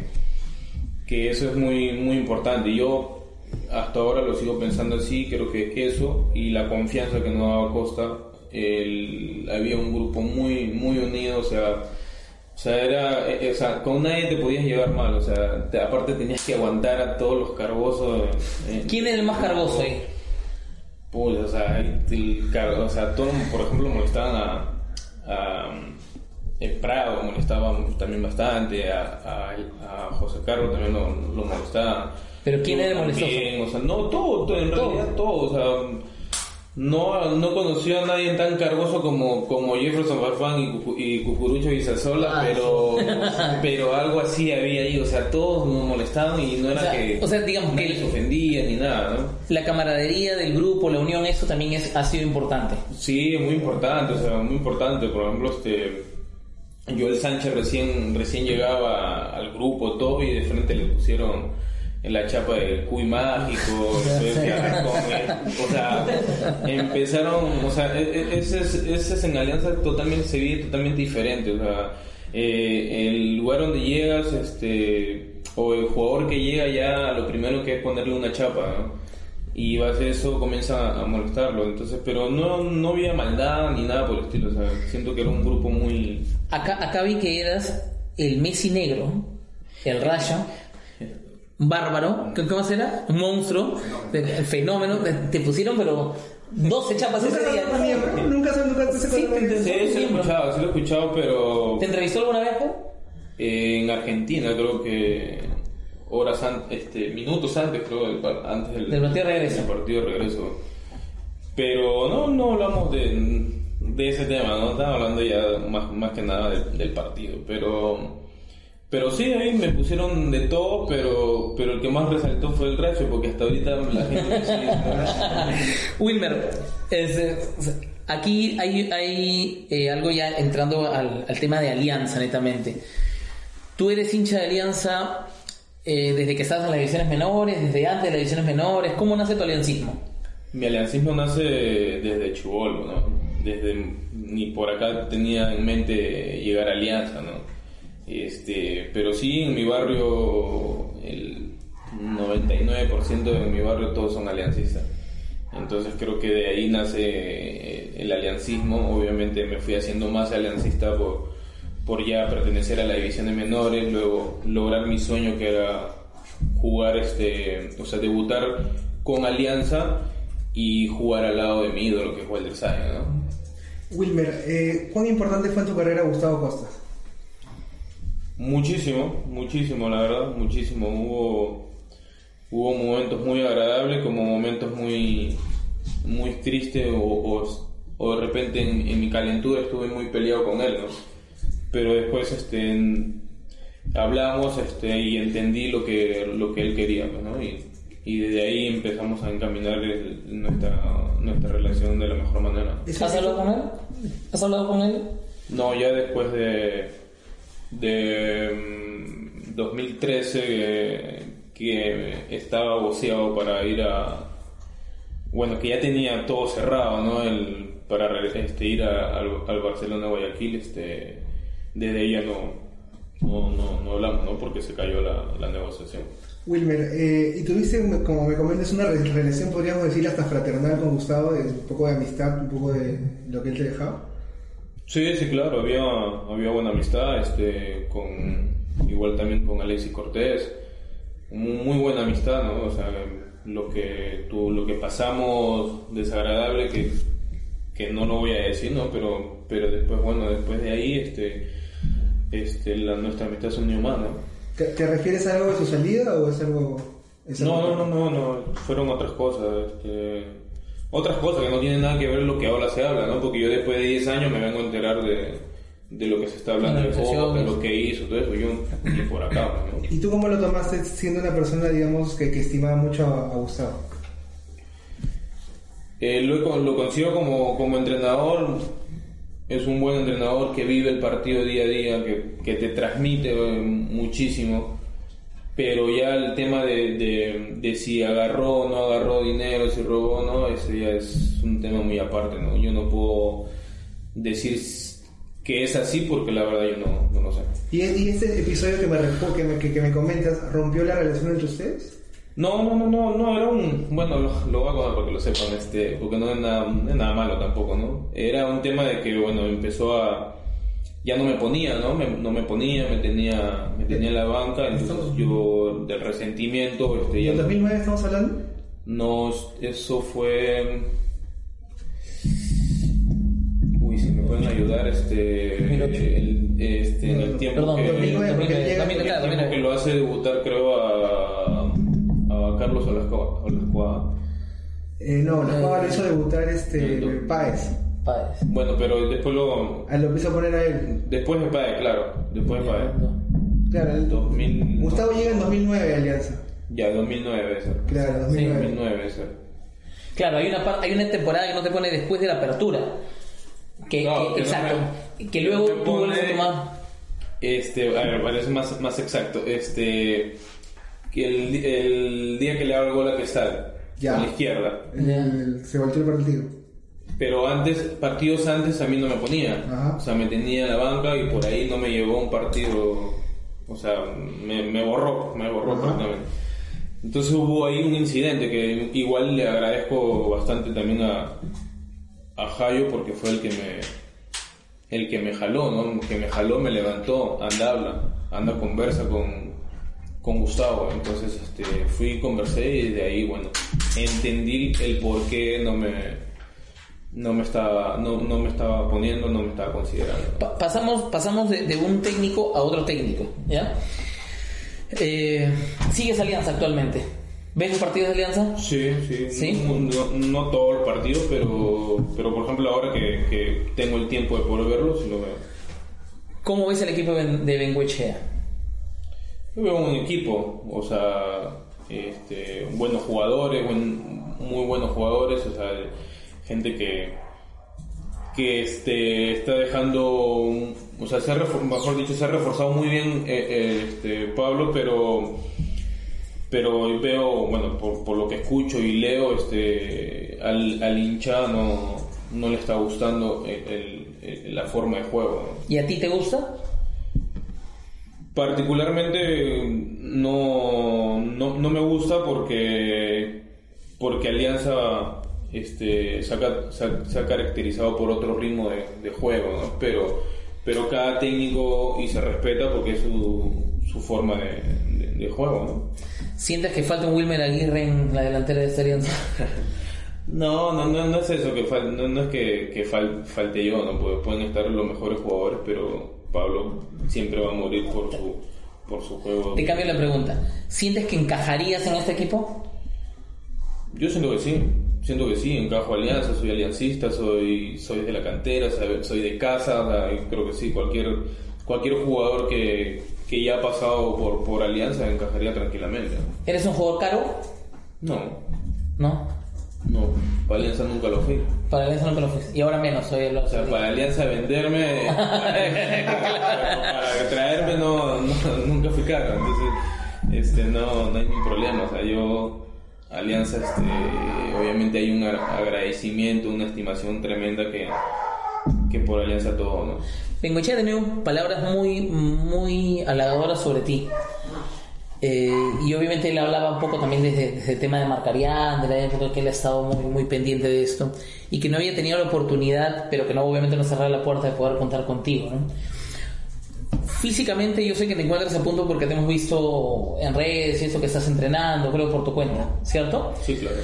S6: que eso es muy, muy importante. Yo hasta ahora lo sigo pensando así, creo que eso y la confianza que nos daba Costa, el- había un grupo muy, muy unido, o sea, o sea, era, eh, o sea, con nadie te podías llevar mal, o sea, te- aparte tenías que aguantar a todos los cargosos. eh,
S4: ¿Quién era el más cargoso ahí?
S6: Puta, o sea, el car- o sea, todo, por ejemplo, molestaban a, a Prado, molestaban también bastante, a, a, a José Carlos también lo, lo molestaban.
S4: ¿Pero quién era el molestoso?
S6: también, O sea, no, todo, todo, en
S4: Todo.
S6: realidad todo, o sea, no, no conoció a nadie tan cargoso como, como Jefferson Farfán y, Cucu- y Cucurucho y Sazola,
S4: Ah.
S6: pero, pero algo así había ahí, o sea, todos nos molestaban y no era
S4: O sea,
S6: que
S4: o sea, digamos que
S6: se ofendía ni nada, ¿no?
S4: La camaradería del grupo, la unión, eso también es, ha sido importante.
S6: Sí, es muy importante, o sea, muy importante. Por ejemplo, este Joel Sánchez recién recién llegaba al grupo todo y de frente le pusieron en la chapa del cuy mágico, o sea, empezaron, o sea, e- e- ese es, ese es en alianza totalmente se vive totalmente diferente, o sea, eh, el lugar donde llegas, este, o el jugador que llega ya, lo primero que es ponerle una chapa, ¿no? y base a eso comienza a molestarlo. Entonces, pero no, no había maldad ni nada por el estilo. O sea, siento que era un grupo muy.
S4: Acá, acá vi que eras el Messi negro, el Rayo, bárbaro, ¿qué- ¿cómo será? Un monstruo, el fenómeno. Te, pusieron, pero 12 chapas
S5: ¿Nunca
S4: ese
S5: se
S4: día.
S5: nunca, nunca, nunca se
S4: Sí,
S6: Sí, sí lo he escuchado, sí lo he escuchado, pero
S4: ¿Te entrevistó alguna vez?
S6: eh, en Argentina creo que horas antes, este, minutos antes creo, del, par- antes del,
S4: Del partido de regreso.
S6: del partido de regreso. Pero no, no hablamos de, de ese tema, no estaba hablando ya más, más que nada del, del partido, pero pero sí ahí me pusieron de todo, pero el que más resaltó fue el Rayo, porque hasta ahorita la gente sigue
S4: Wilmer, es, eh, aquí hay, hay eh, algo ya entrando al, al tema de alianza netamente. Tú eres hincha de alianza eh, desde que estás en las divisiones menores, desde antes de las divisiones menores. ¿Cómo nace tu aliancismo?
S6: Mi aliancismo nace desde chubolo, ¿no? Desde ni por acá tenía en mente llegar a Alianza, ¿no? Este, pero sí en mi barrio el 99% de mi barrio todos son aliancistas. Entonces creo que de ahí nace eh, el aliancismo. Obviamente me fui haciendo más aliancista por, por ya pertenecer a la división de menores, luego lograr mi sueño que era jugar, este, o sea, debutar con Alianza y jugar al lado de mi ídolo que es Walter Sáenz, ¿no?
S5: Wilmer, eh, ¿cuán importante fue en tu carrera Gustavo Costas?
S6: Muchísimo, muchísimo, la verdad, muchísimo. Hubo, hubo momentos muy agradables como momentos muy, muy tristes o, o, o de repente en, en mi calentura estuve muy peleado con él, ¿no? Pero después este, en- hablamos este, y entendí lo que, lo que él quería, pues, ¿no? Y, y desde ahí empezamos a encaminar el- nuestra, nuestra relación de la mejor manera.
S4: ¿Has hablado con él? ¿Has hablado con él?
S6: No, ya después de, de mm, 2013 que, que estaba boceado para ir a... Bueno, que ya tenía todo cerrado, ¿no? El, para este, ir a- al, al Barcelona Guayaquil, este, desde ya no, no, no, no hablamos, ¿no? Porque se cayó la, la negociación.
S5: Wilmer, eh, y tuviste, como me comentas, una re- relación, podríamos decir, hasta fraternal con Gustavo, de un poco de amistad, un poco de lo que él te dejaba.
S6: Sí, sí, claro, había, había buena amistad, este, con, igual también con Alexis Cortés, muy, muy buena amistad, ¿no? O sea, lo que, tú, lo que pasamos desagradable, que, que no lo voy a decir, ¿no? Pero, pero después, bueno, después de ahí, este, este, la, nuestra amistad unió más, ¿no?
S5: ¿Te, te refieres a algo de su salida o es algo...? es
S6: No,
S5: algo-
S6: no, no, no, no, fueron otras cosas, este, otras cosas que no tienen nada que ver lo que ahora se habla, ¿no? Porque yo después de 10 años me vengo a enterar de, de lo que se está hablando de. Boca, de lo que hizo, todo eso, yo ni por acá, ¿no?
S5: ¿Y tú cómo lo tomaste siendo una persona, digamos, que, que estimaba mucho a, a Gustavo?
S6: Eh, lo, lo consigo como, como entrenador, es un buen entrenador que vive el partido día a día, que, que te transmite eh, muchísimo, pero ya el tema de, de, de si agarró o no agarró dinero, si robó o no, ese ya es un tema muy aparte, ¿no? Yo no puedo decir que es así porque la verdad yo no, no lo sé.
S5: ¿Y, y este episodio que me, que, me, que, que me comentas rompió la relación entre ustedes?
S6: No, no, no, no, no, era un, bueno, lo, lo voy a contar para que lo sepan, este, porque no es nada, no es nada malo tampoco, ¿no? Era un tema de que, bueno, empezó a, ya no me ponía, ¿no? Me- no me ponía, me tenía, me tenía en la banca, entonces yo del resentimiento, este,
S5: ¿Y
S6: ya
S5: en 2009 estamos hablando?
S6: no, eso fue, pueden ayudar, este, el, este, en el tiempo
S4: Perdón,
S6: que,
S5: 2009, porque
S4: Domínguez,
S5: llega-
S4: Domínguez, claro,
S6: el tiempo que lo hace debutar, creo, a, a Carlos Olascoa, Olascoa.
S5: Eh, no, la Java lo hizo debutar este. Páez.
S4: Páez.
S6: Bueno, pero después lo.
S5: Ah, lo quiso poner a él.
S6: Después de Pae, claro. Después de Pae.
S5: Claro, el-
S6: 2000.
S5: Gustavo llega en 2009 a Alianza.
S6: Ya, 2009 eso.
S5: Claro, 2009.
S6: 2009 eso.
S4: Claro, hay una, hay una temporada que no te pone después de la apertura. Que,
S6: No,
S4: que-
S6: que no
S4: exacto.
S6: me-
S4: que luego tú vuelves a tomar.
S6: Este, a ver, parece más, más exacto. Este. Que el, el día que le hago el gol a Quesada.
S5: Ya.
S6: A la izquierda.
S5: El- el- se volteó el partido.
S6: Pero antes, partidos antes a mí no me ponía.
S5: Ajá.
S6: O sea, me tenía en la banca y por ahí no me llevó un partido. O sea, me, me borró, me borró
S5: Ajá.
S6: completamente. Entonces hubo ahí un incidente que igual le agradezco bastante también a, a Jayo porque fue el que me el que me jaló, ¿no? Que me jaló, me levantó, anda habla, anda conversa con, con Gustavo. Entonces este, fui, conversé y de ahí, bueno, entendí el por qué no me no me estaba no, no me estaba poniendo, no me estaba considerando.
S4: Pa- pasamos pasamos de, de un técnico a otro técnico, ¿ya? Eh, ¿Sigues Alianza actualmente? ¿Ves los partidos de Alianza?
S6: Sí, sí.
S4: ¿Sí?
S6: No, no- todo el partido, pero, pero por ejemplo ahora que, que tengo el tiempo de poder verlo, sí lo veo.
S4: ¿Cómo ves el equipo de Ben- de Bengoechea?
S6: Yo veo un equipo, o sea, este, buenos jugadores, buen- muy buenos jugadores, o sea, gente que que este, está dejando, o sea, se ha mejor dicho, se ha reforzado muy bien eh, eh, este, Pablo, pero pero veo, bueno, por, por lo que escucho y leo, este, al, al hincha no, no le está gustando el- el- el- la forma de juego. ¿no?
S4: ¿Y a ti te gusta?
S6: Particularmente no, no, no me gusta porque, porque Alianza este, se, ha, se caracterizado por otro ritmo de, de juego, ¿no? pero, pero cada técnico y se respeta porque es su, su forma de, de- de juego. ¿no?
S4: ¿Sientes que falta un Wilmer Aguirre en la delantera de esta Alianza?
S6: No, no, no, no es eso, que fal- no, no es que, que fal- falte yo, ¿no? Pu- pueden estar los mejores jugadores, pero Pablo siempre va a morir por su, por su juego.
S4: Te cambio la pregunta. ¿Sientes que encajarías en este equipo?
S6: Yo siento que sí, siento que sí, encajo Alianza, soy aliancista, soy, soy de la cantera, soy de casa, o sea, y creo que sí, cualquier, cualquier jugador que, que ya ha pasado por, por Alianza encajaría tranquilamente.
S4: ¿Eres un jugador caro?
S6: No,
S4: No.
S6: no, para Alianza nunca lo fui.
S4: Para Alianza te lo fuiste. Y ahora menos, soy el
S6: O sea, para Alianza venderme, para, para traerme no, no- nunca fui caro, entonces este, no, no hay ningún problema. O sea, yo, Alianza, este, obviamente hay un agradecimiento, una estimación tremenda que, que por Alianza todo, ¿no?
S4: Bengoechea ha tenido palabras muy, muy halagadoras sobre ti. Eh, y obviamente él hablaba un poco también desde, desde el tema de Marcarián, de la época que él ha estado muy, muy pendiente de esto. Y que no había tenido la oportunidad, pero que no obviamente no cerraba la puerta de poder contar contigo. ¿no? Físicamente yo sé que te encuentras a punto porque te hemos visto en redes y eso que estás entrenando, creo por tu cuenta, ¿cierto?
S6: Sí, claro.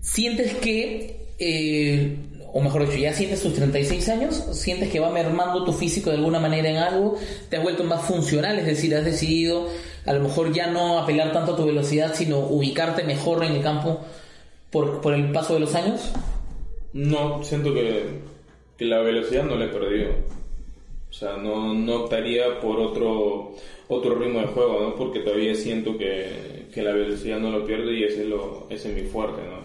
S4: ¿Sientes que, eh, o mejor dicho, ya sientes tus 36 años? ¿Sientes que va mermando tu físico de alguna manera en algo? ¿Te has vuelto más funcional? Es decir, has decidido a lo mejor ya no apelar tanto a tu velocidad, sino ubicarte mejor en el campo por, por el paso de los años?
S6: No, siento que, la velocidad no la he perdido. O sea, no, no optaría por otro, otro ritmo de juego, ¿no? Porque todavía siento que, que la velocidad no lo pierdo y ese es, lo, ese es mi fuerte, ¿no?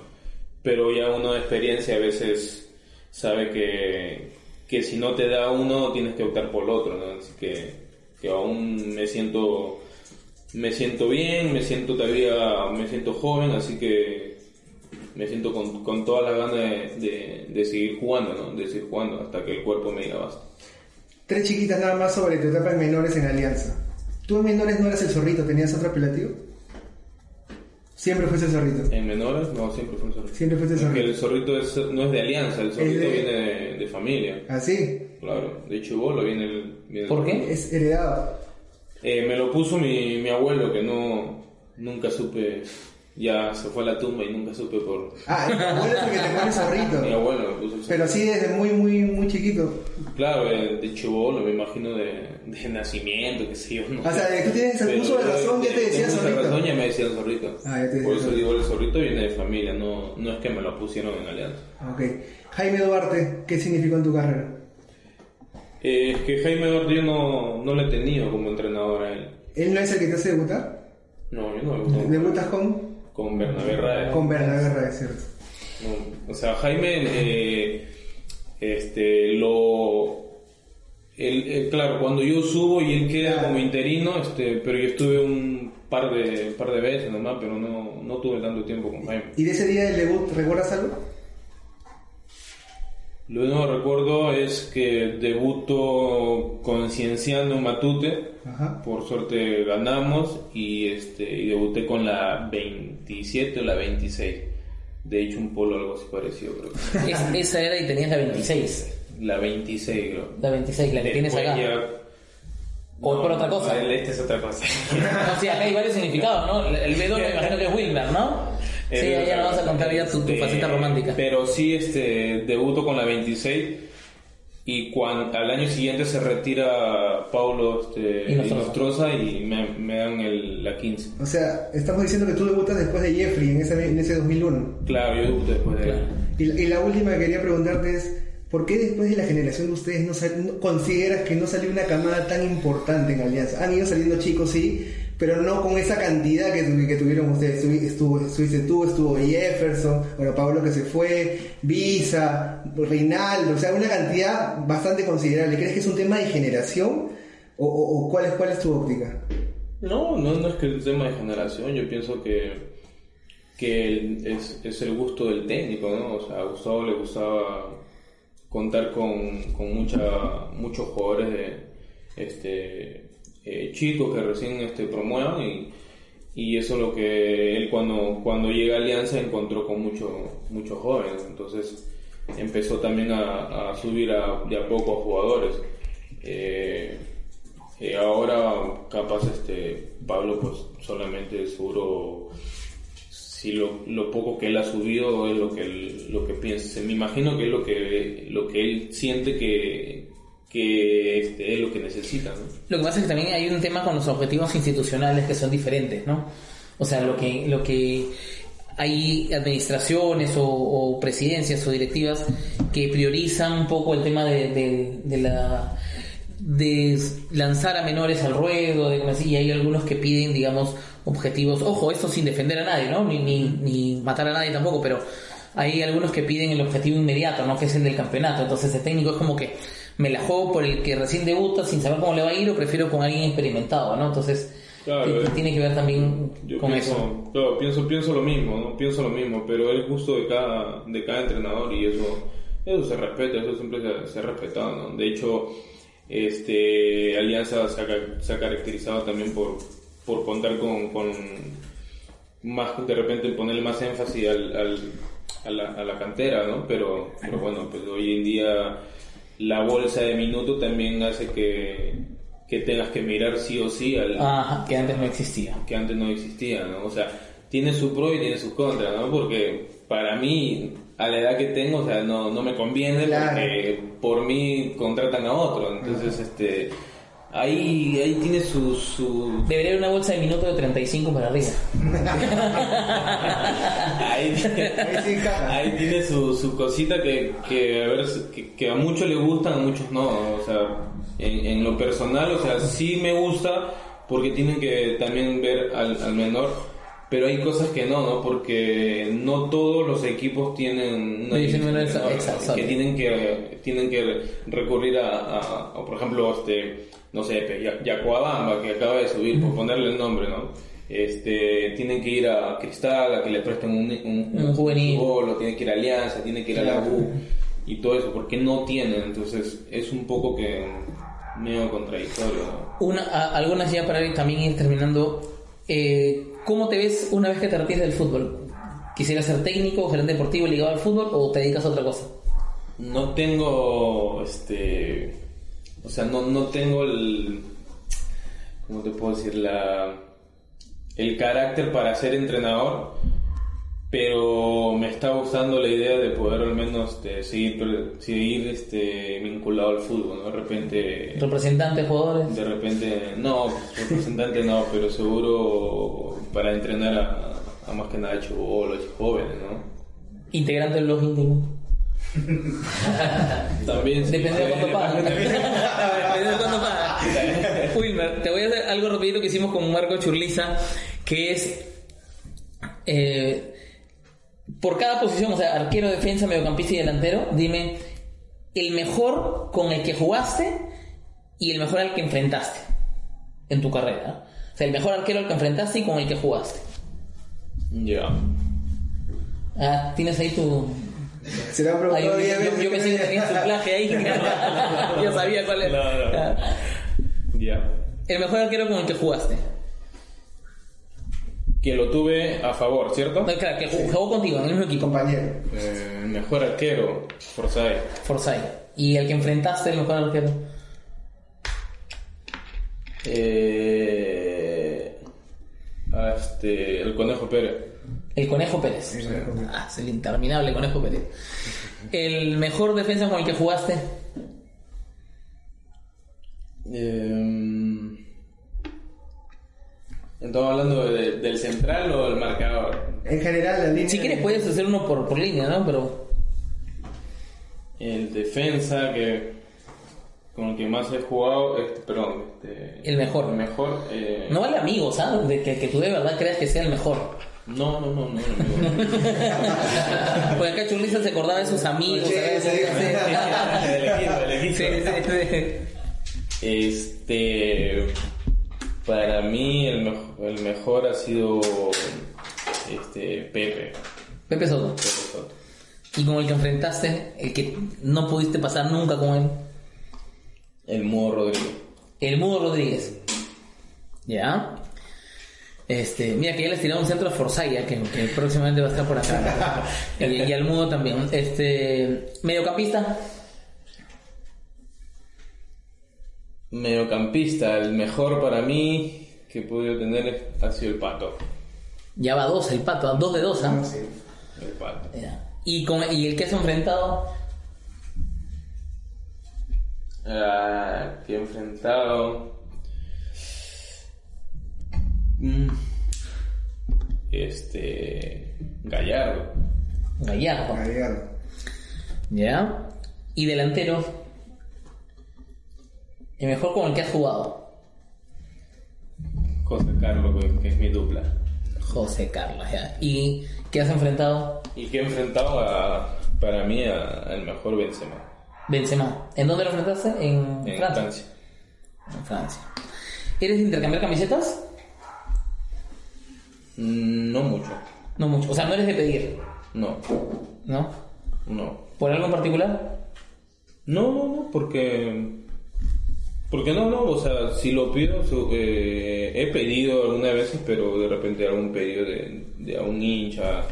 S6: Pero ya de experiencia a veces sabe que, que si no te da uno tienes que optar por el otro, ¿no? Así que, que aún me siento, me siento bien, me siento todavía, me siento joven, así que me siento con, con toda la gana de, de, de seguir jugando, ¿no? De seguir jugando hasta que el cuerpo me diga basta.
S5: Tres chiquitas nada más sobre tu etapa en menores en Alianza. ¿Tú en menores no eras el zorrito? ¿Tenías otro apelativo? Siempre fuiste zorrito.
S6: En menores, no, siempre fue el zorrito.
S5: Siempre fuiste el
S6: Porque
S5: zorrito.
S6: el zorrito es- no es de alianza, el zorrito
S5: de-
S6: viene de, de familia.
S5: ¿Así?
S6: Claro, de chubolo viene el... viene el
S4: ¿Por qué?
S6: zorrito.
S5: Es heredado.
S6: Eh, me lo puso mi, mi abuelo, que no... Nunca supe... Ya se fue a la tumba y nunca supe por...
S5: Ah, tu abuelo es el que te pone
S6: Mi
S5: zorrito.
S6: abuelo me puso el
S5: Pero así desde muy, muy, muy chiquito.
S6: Claro, eh, de chubolo, me imagino de, de nacimiento, que sé yo. No
S5: O sea, de que tienes el uso de razón, ya te decía
S6: de
S5: zorrito.
S6: razón, ya me decían zorrito.
S5: Ah, ya te decía
S6: Por eso digo, el zorrito viene de familia, no, no es que me lo pusieron en alianza.
S5: Ok. Jaime Duarte, ¿qué significó en tu carrera?
S6: Eh, es que Jaime Duarte yo no, no lo he tenido como entrenador a él.
S5: ¿Él no es el que te hace debutar?
S6: No, yo no.
S5: ¿Debutas con?
S6: Con Bernabé Raez.
S5: Con Bernabé Raez, ¿cierto?
S6: O sea, Jaime, eh, este, lo... él, eh, claro, cuando yo subo y él queda como interino, este, pero yo estuve un par de, par de veces nomás, pero no, no tuve tanto tiempo con Jaime.
S5: ¿Y de ese día del debut recuerdas algo?
S6: Lo único que recuerdo es que debuto concienciando en Matute.
S5: Ajá.
S6: Por suerte ganamos y este y debuté con la 27 o la 26. De hecho, un polo algo así parecido, creo.
S4: Es- esa era y tenías la 26.
S6: La 26, creo.
S4: La 26, la que tienes
S6: Después
S4: acá.
S6: ya-
S4: O por otra cosa.
S6: El este es otra cosa.
S4: No, sí, acá hay varios significados, ¿no? El B2 me imagino que es Wilmer, ¿no? Sí,
S6: Eh,
S4: ya nos vas a contar ya tu, tu
S6: este,
S4: faceta romántica.
S6: Pero sí, este, debuto con la 26 y cuando, al año siguiente se retira Paulo este,
S4: Inostroza.
S6: Inostroza y me, me dan el, la 15.
S5: O sea, estamos diciendo que tú debutas después de Jeffrey en ese, en ese 2001.
S6: Claro, yo debuté después de
S4: Claro.
S5: Y, y la última que quería preguntarte es, ¿por qué después de la generación de ustedes no, sal- no- consideras que no salió una camada tan importante en Alianza? Han ido saliendo chicos, sí, pero no con esa cantidad que, tu- que tuvieron ustedes. Estuvo, estuviste tú, estuvo Jefferson, bueno, Pablo que se fue, Visa, Reinaldo, o sea, una cantidad bastante considerable. ¿Crees que es un tema de generación? ¿O, o- o cuál, es, es tu óptica?
S6: No, no, no es que el tema de generación, yo pienso que, que es, es el gusto del técnico, ¿no? O sea, a Gustavo le gustaba contar con, con mucha, muchos jugadores de, este, eh, chicos que recién este, promuevan y, y eso es lo que él cuando, cuando llega a Alianza encontró con mucho, muchos jóvenes, entonces empezó también a, subir a, de a poco a jugadores. Eh, eh, ahora capaz este Pablo pues solamente seguro si lo, lo poco que él ha subido es lo que lo que piensa me imagino que es lo que lo que él siente que que este, es lo que necesita ¿no?
S4: Lo que pasa es que también hay un tema con los objetivos institucionales que son diferentes, ¿no? O sea, lo que, lo que hay administraciones o, o presidencias o directivas que priorizan un poco el tema de, de- de la de lanzar a menores al ruedo, de, y hay algunos que piden, digamos, objetivos, ojo, esto sin defender a nadie, ¿no? Ni, ni, ni matar a nadie tampoco, pero hay algunos que piden el objetivo inmediato, ¿no? Que es el del campeonato. Entonces el técnico es como que me la juego por el que recién debuta sin saber cómo le va a ir o prefiero con alguien experimentado, ¿no? Entonces
S6: Claro, eh.
S4: tiene que ver también
S6: Yo
S4: con
S6: pienso,
S4: eso.
S6: claro, pienso, pienso lo mismo, ¿no? Pienso lo mismo, pero es gusto de cada, de cada entrenador y eso, eso se respeta, eso siempre se, se ha respetado, ¿no? De hecho, este, Alianza se ha, ca- se ha caracterizado también por, por contar con, con más, de repente ponerle más énfasis al, al- a, la, a la cantera, ¿no? Pero, pero bueno, pues hoy en día la bolsa de minuto también hace que, que tengas que mirar sí o sí al,
S4: Ajá, que antes no existía.
S6: que antes no existía, ¿no? O sea, tiene su pro y tiene sus contras, ¿no? Porque para mí, a la edad que tengo, o sea, no, no me conviene
S5: Claro.
S6: porque por mí contratan a otro. Entonces, este, ahí, ahí tiene su... su
S4: Debería haber una bolsa de minutos de 35 para arriba.
S6: ahí,
S5: encaja.
S6: ahí tiene su, su cosita que, que, a ver, que, que a muchos le gustan, a muchos no. O sea, en, en lo personal, o sea, sí me gusta porque tienen que también ver al, al menor. Pero hay cosas que no, ¿no? Porque no todos los equipos tienen una
S4: menor,
S6: menor, ¿no?
S4: exacto.
S6: que tienen que tienen que recurrir a, a- a, por ejemplo, este, no sé, pe- Ya- Yacuabamba, que acaba de subir, por ponerle el nombre, ¿no? Este, tienen que ir a Cristal, a que le presten un, un,
S4: Un juvenil.
S6: tienen que ir a Alianza, tienen que ir a la U y todo eso, porque no tienen, entonces es un poco que medio contradictorio, ¿no?
S4: Una, a- algunas ya para ir también ir terminando. eh, ¿Cómo te ves una vez que te retires del fútbol? ¿Quisieras ser técnico, gerente deportivo ligado al fútbol o te dedicas a otra cosa?
S6: No tengo, este, o sea, no, no tengo el, ¿cómo te puedo decir? La, el carácter para ser entrenador, pero me está gustando la idea de poder al menos este, seguir, seguir este, vinculado al fútbol, ¿no? De repente,
S4: ¿Representantes, jugadores?
S6: de repente, no, representante no, pero seguro para entrenar a, a más que nada chibolos, jóvenes, ¿no?
S4: ¿Integrante del blog íntimo?
S6: También
S4: Depende de cuánto pagan.
S6: depende-
S4: Depende de cuánto pagan. Wilmer, te voy a hacer algo rapidito que hicimos con Marco Churliza, que es... eh, por cada posición, o sea, arquero, defensa, mediocampista y delantero, dime el mejor con el que jugaste y el mejor al que enfrentaste en tu carrera. O sea, el mejor arquero al que enfrentaste y con el que jugaste.
S6: Ya.
S4: Ah, tienes ahí tu,
S5: Se han
S4: Ay,
S5: preguntado
S4: yo,
S5: 10
S4: yo-
S5: veces.
S4: yo pensé que tenía su plaje ahí. yo sabía cuál era.
S6: No, no. Ya.
S4: El mejor arquero con el que jugaste.
S6: Que lo tuve a favor, ¿cierto?
S4: No, claro, que jugó, jugó contigo en el mismo equipo.
S5: Compañero.
S6: Eh, mejor arquero, Forsyth.
S4: Forsyth. Y el que enfrentaste, el mejor arquero.
S6: Eh, a este, el Conejo Pérez.
S4: El Conejo Pérez. Ah, es el interminable Conejo Pérez. El mejor defensa con el que jugaste.
S6: Eh, ¿Estamos hablando de- del central o del marcador?
S5: En general, la línea.
S4: Si quieres puedes hacer uno por, por línea, ¿no? Pero
S6: El defensa que con el que más he jugado, este, perdón, este,
S4: El mejor.
S6: El mejor. eh,
S4: no vale amigos, ¿sabes? De que, que tú de verdad creas que sea el mejor.
S6: No, no, no, no, no.
S4: Porque acá Churliza se acordaba de sus amigos.
S5: Sí,
S4: ¿sabes?
S5: sí, sí.
S6: Del equipo, del equipo.
S4: Sí, sí, sí.
S6: Este, para mí el mejor ha sido este Pepe.
S4: Pepe Soto.
S6: Pepe Soto.
S4: Y con el que enfrentaste, el que no pudiste pasar nunca con él,
S6: El Mudo Rodríguez.
S4: el Mudo Rodríguez. ¿Ya? Este, mira que ya les tirado un centro a Forsaya, que, que próximamente va a estar por acá. y, y al Mudo también. Este, mediocampista,
S6: Mediocampista, el mejor para mí que he podido tener ha sido el Pato.
S4: ya va dos, el pato, dos de dos, ¿ah?
S5: No, sí.
S6: El Pato.
S4: Y, con, y el que has enfrentado,
S6: Ah, que he enfrentado. Mm, Este. Gallardo.
S4: Gallardo.
S5: Gallardo.
S4: ¿Ya? Y delantero, el mejor con el que has jugado,
S6: José Carlos, que- es mi dupla.
S4: José Carlos, ¿ya? ¿Y qué has enfrentado?
S6: Y que he enfrentado a, para mí al mejor Benzema.
S4: Benzema. ¿En dónde lo enfrentaste? En,
S6: En
S4: Francia.
S6: Francia.
S4: En Francia. ¿Eres de intercambiar camisetas?
S6: No mucho.
S4: No mucho. O sea, no eres de pedir,
S6: No.
S4: ¿no?
S6: No.
S4: ¿Por algo en particular?
S6: No, no, no, porque. Porque no, no, o sea, si lo pido, su- eh, he pedido algunas veces, pero de repente algún pedido de, de a un hincha,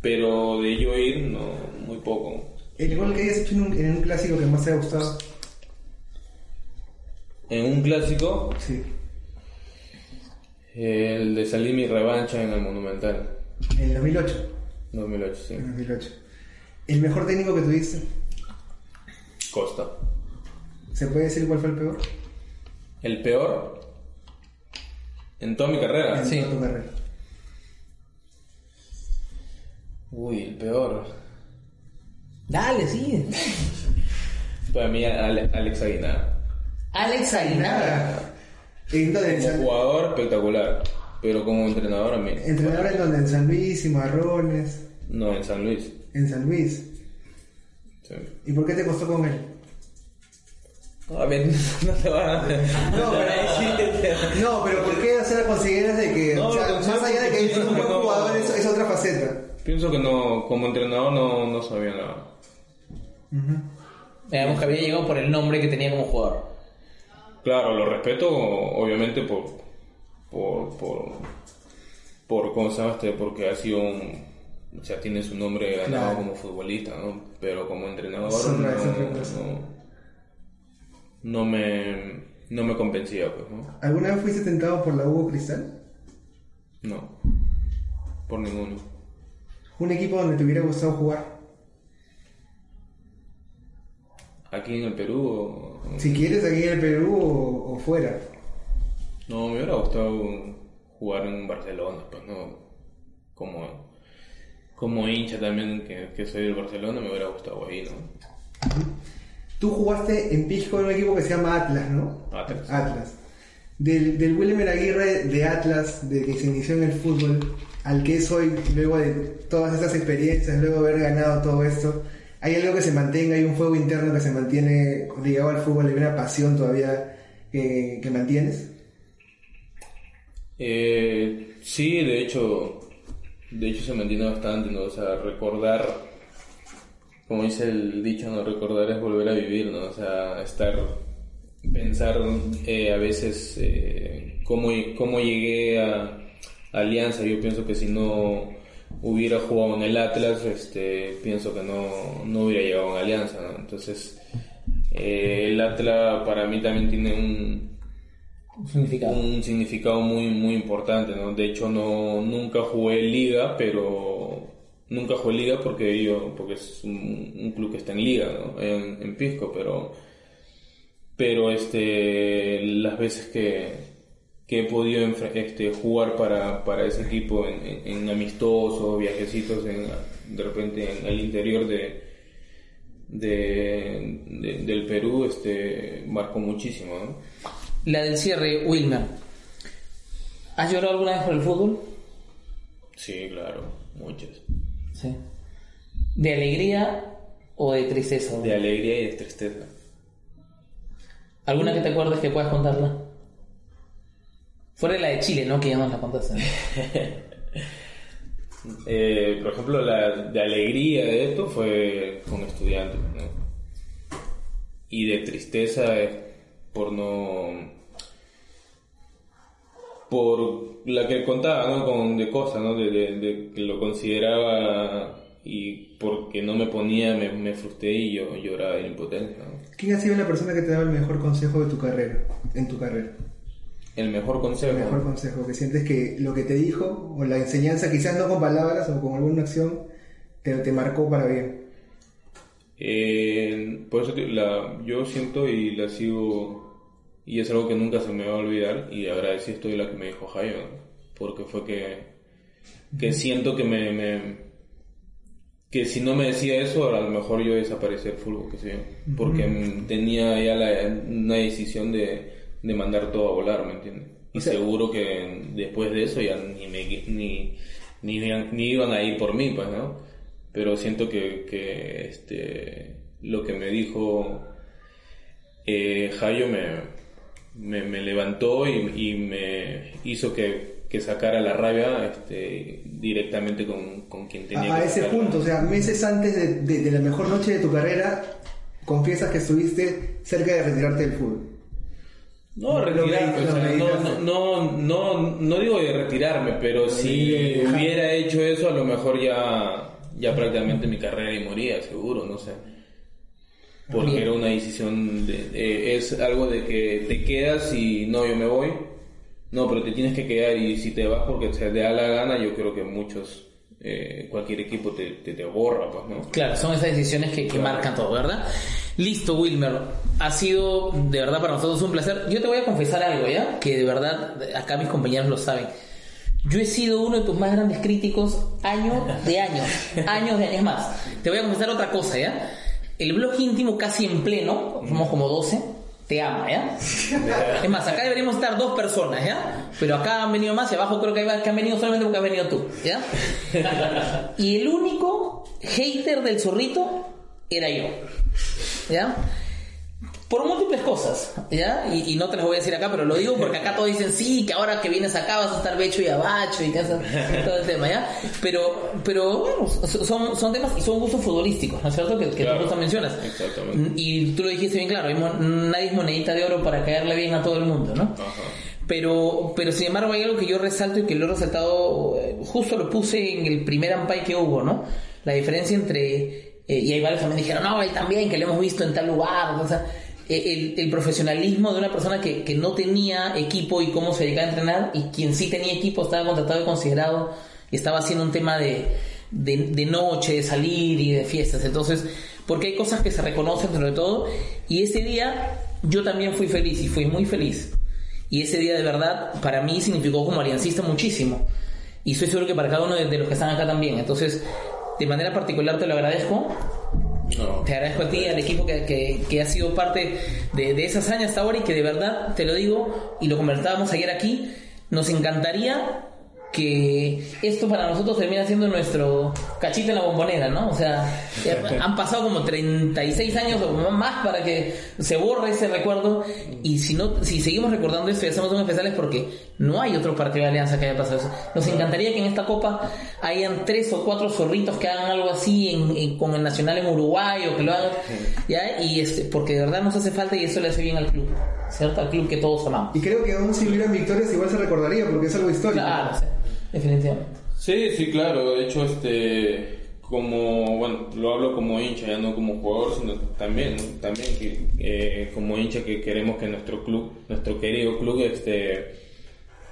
S6: pero de yo ir, no, muy poco.
S5: El gol que hayas hecho en un, en un clásico que más te ha gustado.
S6: En un clásico,
S5: Sí.
S6: El de salir mi revancha en el Monumental,
S5: En el 2008.
S6: 2008, sí.
S5: En el 2008. El mejor técnico que tuviste.
S6: Costa.
S5: ¿Se puede decir cuál fue el peor?
S6: El peor en toda mi carrera.
S5: En
S4: Sí.
S5: toda tu carrera.
S6: Uy, el peor.
S4: Dale, sí.
S6: Para mí, Ale- Alex Aguinar.
S4: Alex Aguilar.
S5: En
S6: Como
S5: San-
S6: jugador espectacular, pero como entrenador a mí.
S5: Entrenador en donde? En San Luis, Cimarrones,
S6: No, en San Luis.
S5: en San Luis.
S6: Sí.
S5: ¿Y por qué te costó con él?
S6: A ver, no te van a...
S5: No, pero, no, pero ¿por qué hacer la consideras de que,
S6: No,
S5: o sea, más allá de que es un buen jugador, es, es otra faceta?
S6: Pienso que no, como entrenador no, no sabía nada.
S4: Veamos que había llegado por el nombre que tenía como jugador.
S6: Claro, lo respeto obviamente por... Por... Por... por ¿Cómo se llama este? Porque ha sido un... O sea, tiene su nombre ganado
S5: Claro.
S6: como futbolista, ¿no? Pero como entrenador no, no me... No me convencía, pues, ¿no?
S5: ¿Alguna vez fuiste tentado por la Hugo Cristal?
S6: No. Por ninguno.
S5: ¿Un equipo donde te hubiera gustado jugar?
S6: Aquí en el Perú... o-
S5: Si quieres aquí en el Perú o, o fuera.
S6: No, me hubiera gustado jugar en Barcelona, pues no. Como, como hincha también, que, que soy del Barcelona, me hubiera gustado ahí, ¿no?
S5: Tú jugaste en Pisco en un equipo que se llama Atlas, ¿no?
S6: Atlas.
S5: Atlas. Del, del Wilmer Aguirre de Atlas, de que se inició en el fútbol, al que es hoy, luego de todas estas experiencias, luego de haber ganado todo esto, ¿hay algo que se mantenga, hay un fuego interno que se mantiene ligado al fútbol, hay una pasión todavía que, mantienes?
S6: Eh, sí, de hecho, de hecho se mantiene bastante, ¿no? O sea, recordar como dice el dicho, no recordar es volver a vivir, ¿no? O sea, estar, pensar eh, a veces eh, cómo, cómo llegué a Alianza. Yo pienso que si no hubiera jugado en el Atlas, este, pienso que no, no hubiera llegado a Alianza, ¿no? Entonces, eh, el Atlas para mí también tiene un,
S4: Un significado.
S6: un significado muy muy importante no de hecho no nunca jugué liga pero nunca jugué liga porque yo porque es un, un club que está en liga ¿no? en, en Pisco pero pero este las veces que, que he podido este, jugar para, para ese equipo en, en- en amistosos viajecitos en, de repente en el interior de, de, de- del Perú este marcó muchísimo ¿no?
S4: La del cierre, Wilmer. ¿Has llorado alguna vez por el fútbol?
S6: Sí, claro, muchas.
S4: Sí. ¿De alegría o de tristeza?
S6: De alegría y de tristeza.
S4: ¿Alguna que te acuerdes que puedas contarla? Fuera de la de Chile, ¿no? Que ya nos la contaste.
S6: Eh, por ejemplo, la de alegría de esto fue con estudiantes, ¿no? Y de tristeza es por no... Por la que contaba, ¿no? Con, de cosas, ¿no? De, de- de que lo consideraba y porque no me ponía, me, me frustré y yo lloraba de impotencia, ¿no?
S5: ¿Quién ha sido la persona que te daba el mejor consejo de tu carrera, en tu carrera?
S6: El mejor consejo...
S5: El mejor consejo, que sientes que lo que te dijo, o la enseñanza, quizás no con palabras o con alguna acción, te, te marcó para bien.
S6: Eh, por eso te- la, yo siento y la sigo, y es algo que nunca se me va a olvidar, y agradecido estoy de la que me dijo Jaime, porque fue que, que siento que me, me- que si no me decía eso, a lo mejor yo desaparecía del fútbol, que sé porque mm, tenía ya la, una decisión de, de mandar todo a volar, ¿me entiendes? Y seguro que después de eso ya ni, me, ni, ni, ni iban a ir por mí, pues, ¿no? Pero siento que, que este, lo que me dijo eh, Jayo me, me, me levantó y, y me hizo que, que sacara la rabia este, directamente con, con quien tenía
S5: A, a
S6: que
S5: ese
S6: sacarla.
S5: punto, o sea, meses antes de, de- de la mejor noche de tu carrera, confiesas que estuviste cerca de retirarte del fútbol.
S6: No, retirarme, o sea, no, no, no, no, digo de retirarme, pero si hubiera hecho eso, a lo mejor ya, ya prácticamente mi carrera y moría, seguro, no sé. Porque era una decisión, de, de- es algo de que te quedas y no, yo me voy. No, pero te tienes que quedar y si te vas porque te da la gana, yo creo que muchos, eh, cualquier equipo te, te, te borra, pues, ¿no?
S4: Claro, son esas decisiones que, que marcan todo, ¿verdad? Listo, Wilmer. Ha sido de verdad para nosotros un placer. Yo te voy a confesar algo, ¿ya? Que de verdad, acá mis compañeros lo saben. Yo he sido uno de tus más grandes críticos años de años, años de años más. Te voy a confesar otra cosa, ¿ya? El blog íntimo casi en pleno, somos como 12, te ama, ¿ya? Es más, acá deberíamos estar dos personas, ¿ya? Pero acá han venido más y abajo creo que hay- que han venido solamente porque has venido tú, ¿ya? Y el único hater del zorrito era yo, ¿ya? Por múltiples cosas, ¿ya? Y, y no te las voy a decir acá, pero lo digo porque acá todos dicen, sí, que ahora que vienes acá vas a estar becho y abacho y todo el tema, ¿ya? Pero, pero bueno, son, son temas y son gustos futbolísticos, ¿no es cierto? Que, que
S6: Claro,
S4: tú mencionas.
S6: exactamente.
S4: Y tú lo dijiste bien claro, nadie es monedita de oro para caerle bien a todo el mundo, ¿no?
S6: Ajá.
S4: Pero, pero sin embargo hay algo que yo resalto y que lo he resaltado, eh, justo lo puse en el primer Ampay que hubo, ¿no? La diferencia entre, eh, y hay varios también dijeron, no, él también, que lo hemos visto en tal lugar, o sea, el, el profesionalismo de una persona que, que no tenía equipo y cómo se dedicaba a entrenar, y quien sí tenía equipo estaba contratado y considerado, y estaba haciendo un tema de, de, noche, de salir y de fiestas, entonces, porque hay cosas que se reconocen de todo, y ese día yo también fui feliz, y fui muy feliz. Y ese día de verdad para mí significó como aliancista muchísimo. Y estoy seguro que para cada uno de, de los que están acá también. Entonces, de manera particular te lo agradezco. Te agradezco a ti al equipo que, que, ha sido parte de, de esa hazaña hasta ahora y que de verdad, te lo digo, y lo conversábamos ayer aquí, nos encantaría que esto para nosotros termina siendo nuestro cachito en la bombonera, ¿no? O sea, han pasado como 36 años o más para que se borre ese recuerdo y si no si seguimos recordando esto y hacemos un especial es porque no hay otro partido de alianza que haya pasado eso. Nos encantaría que en esta copa hayan tres o cuatro zorritos que hagan algo así en, en- con el Nacional en Uruguay o que lo hagan, ¿ya? Y este, porque de verdad nos hace falta y eso le hace bien al club, ¿cierto? Al club que todos amamos.
S5: Y creo que aún si hubieran victorias igual se recordaría porque es algo histórico.
S4: Claro, sí, definitivamente.
S6: Sí, sí, claro. De hecho, este, como, bueno, lo hablo como hincha, ya no como jugador, sino también, también que, eh, como hincha que queremos que nuestro club, nuestro querido club, este,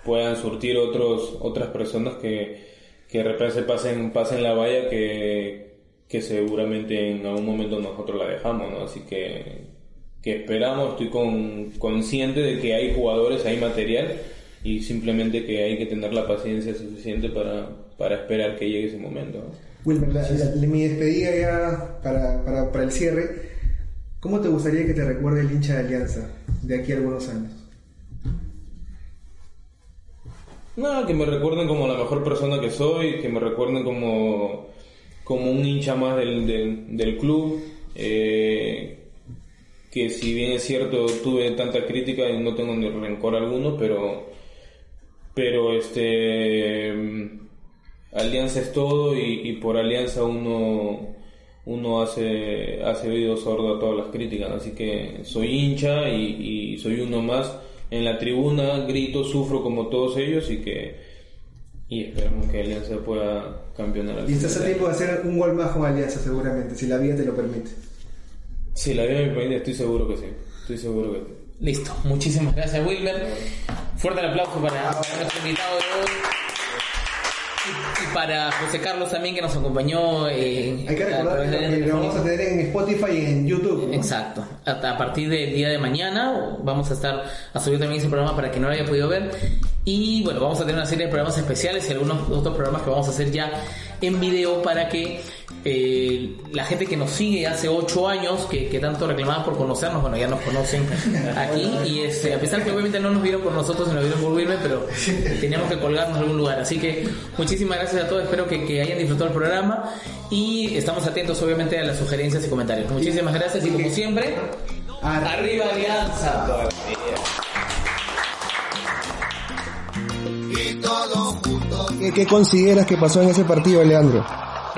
S6: puedan surtir otros, otras personas que, que de repente se pasen, pasen la valla que, que seguramente en algún momento nosotros la dejamos, ¿no? Así que, que esperamos, estoy con, consciente de que hay jugadores, hay material y simplemente que hay que tener la paciencia suficiente para, para esperar que llegue ese momento.
S5: Wilmer, la- la- la- mi despedida ya para, para, para el cierre. ¿Cómo te gustaría que te recuerde el hincha de Alianza de aquí a algunos años?
S6: No, que me recuerden como la mejor persona que soy, que me recuerden como, como un hincha más del, del, del club, eh, que si bien es cierto tuve tanta crítica y no tengo ni rencor alguno, pero, pero este, mm, Alianza es todo y, y por Alianza uno, uno hace, hace oído sordo a todas las críticas, así que soy hincha y, y soy uno más en la tribuna, grito, sufro como todos ellos y que y esperamos que Alianza pueda campeonar.
S5: Y estás a tiempo de hacer un gol más con Alianza seguramente, si la vida te lo permite.
S6: Si la vida me permite, estoy seguro que sí. Estoy seguro que sí.
S4: Listo, muchísimas gracias Wilmer. Fuerte el aplauso para, para nuestro invitado de hoy. Y, y para José Carlos también que nos acompañó. eh,
S5: Hay que recordar que lo vamos a tener en Spotify y en YouTube. ¿no?
S4: Exacto. A, a partir del día de mañana vamos a estar a subir también ese programa para que no lo haya podido ver. Y bueno, vamos a tener una serie de programas especiales y algunos otros programas que vamos a hacer ya en video para que eh, la gente que nos sigue hace ocho años, que, que tanto reclamaban por conocernos, bueno, ya nos conocen aquí. Y este, a pesar que obviamente no nos vieron por nosotros, sino vieron por Wilmer, pero teníamos que colgarnos en algún lugar. Así que muchísimas gracias a todos. Espero que, que hayan disfrutado el programa. Y estamos atentos, obviamente, a las sugerencias y comentarios. Muchísimas gracias y como siempre, arriba Alianza.
S5: ¿Qué, qué consideras que pasó en ese partido, Leandro?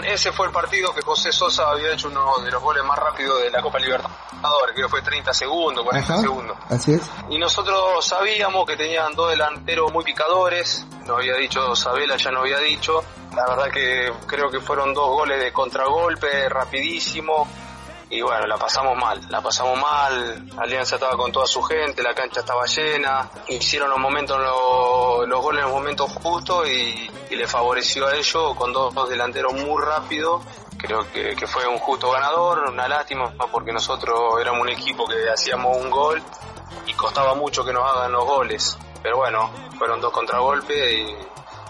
S8: Ese fue el partido que José Sosa había hecho uno de los goles más rápidos de la Copa Libertadores, creo que fue 30 segundos, 40 segundos.
S5: así es.
S8: Y nosotros sabíamos que tenían dos delanteros muy picadores, nos había dicho Sabela, ya nos había dicho. La verdad que creo que fueron dos goles de contragolpe, rapidísimo. Y bueno, la pasamos mal, la pasamos mal. Alianza estaba con toda su gente, la cancha estaba llena. Hicieron los momentos, los, los goles en los momentos justos y, y le favoreció a ellos con dos, dos delanteros muy rápidos. Creo que, que fue un justo ganador, una lástima porque nosotros éramos un equipo que hacíamos un gol y costaba mucho que nos hagan los goles. Pero bueno, fueron dos contragolpes y,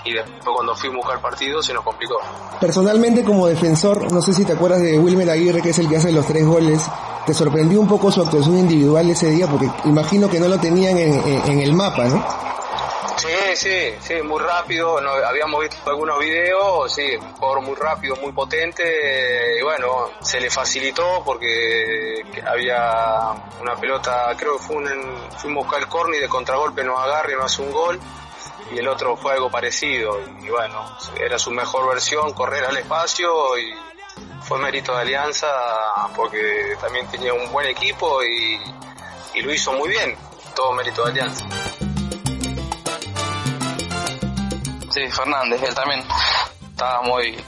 S8: y después cuando fuimos a buscar partido se nos complicó.
S5: Personalmente como defensor, no sé si te acuerdas de Wilmer Aguirre, que es el que hace los tres goles, ¿te sorprendió un poco su actuación individual ese día? Porque imagino que no lo tenían en, en- en el mapa, ¿no?
S8: Sí, sí, sí, muy rápido. No, habíamos visto algunos videos, sí, un jugador muy rápido, muy potente. Y bueno, se le facilitó porque había una pelota, creo que fue un, fuimos a buscar el córner y de contragolpe nos agarra y nos hace un gol. Y el otro fue algo parecido. Y bueno, era su mejor versión, correr al espacio y fue mérito de Alianza porque también tenía un buen equipo y, y lo hizo muy bien. Todo mérito de Alianza.
S9: Sí, Fernández, él también estaba muy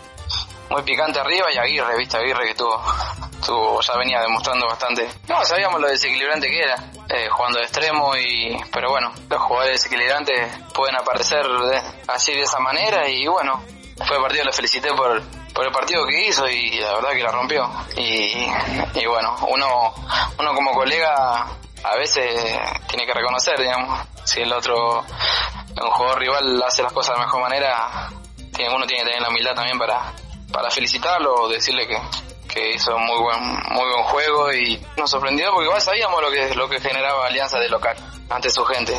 S9: muy picante arriba y Aguirre, viste, Aguirre que tuvo, tuvo ya venía demostrando bastante. No, sabíamos lo desequilibrante que era, eh, jugando de extremo y, pero bueno, los jugadores desequilibrantes pueden aparecer de- así de esa manera y bueno, fue el partido, le felicité por, por el partido que hizo y la verdad que la rompió. Y, y bueno, uno, uno como colega a veces tiene que reconocer, digamos, si el otro, un jugador rival hace las cosas de la mejor manera, tiene, uno tiene que tener la humildad también para, para felicitarlo o decirle que, que hizo muy buen, muy buen juego y nos sorprendió porque igual sabíamos lo que, lo que generaba Alianza de local ante su gente.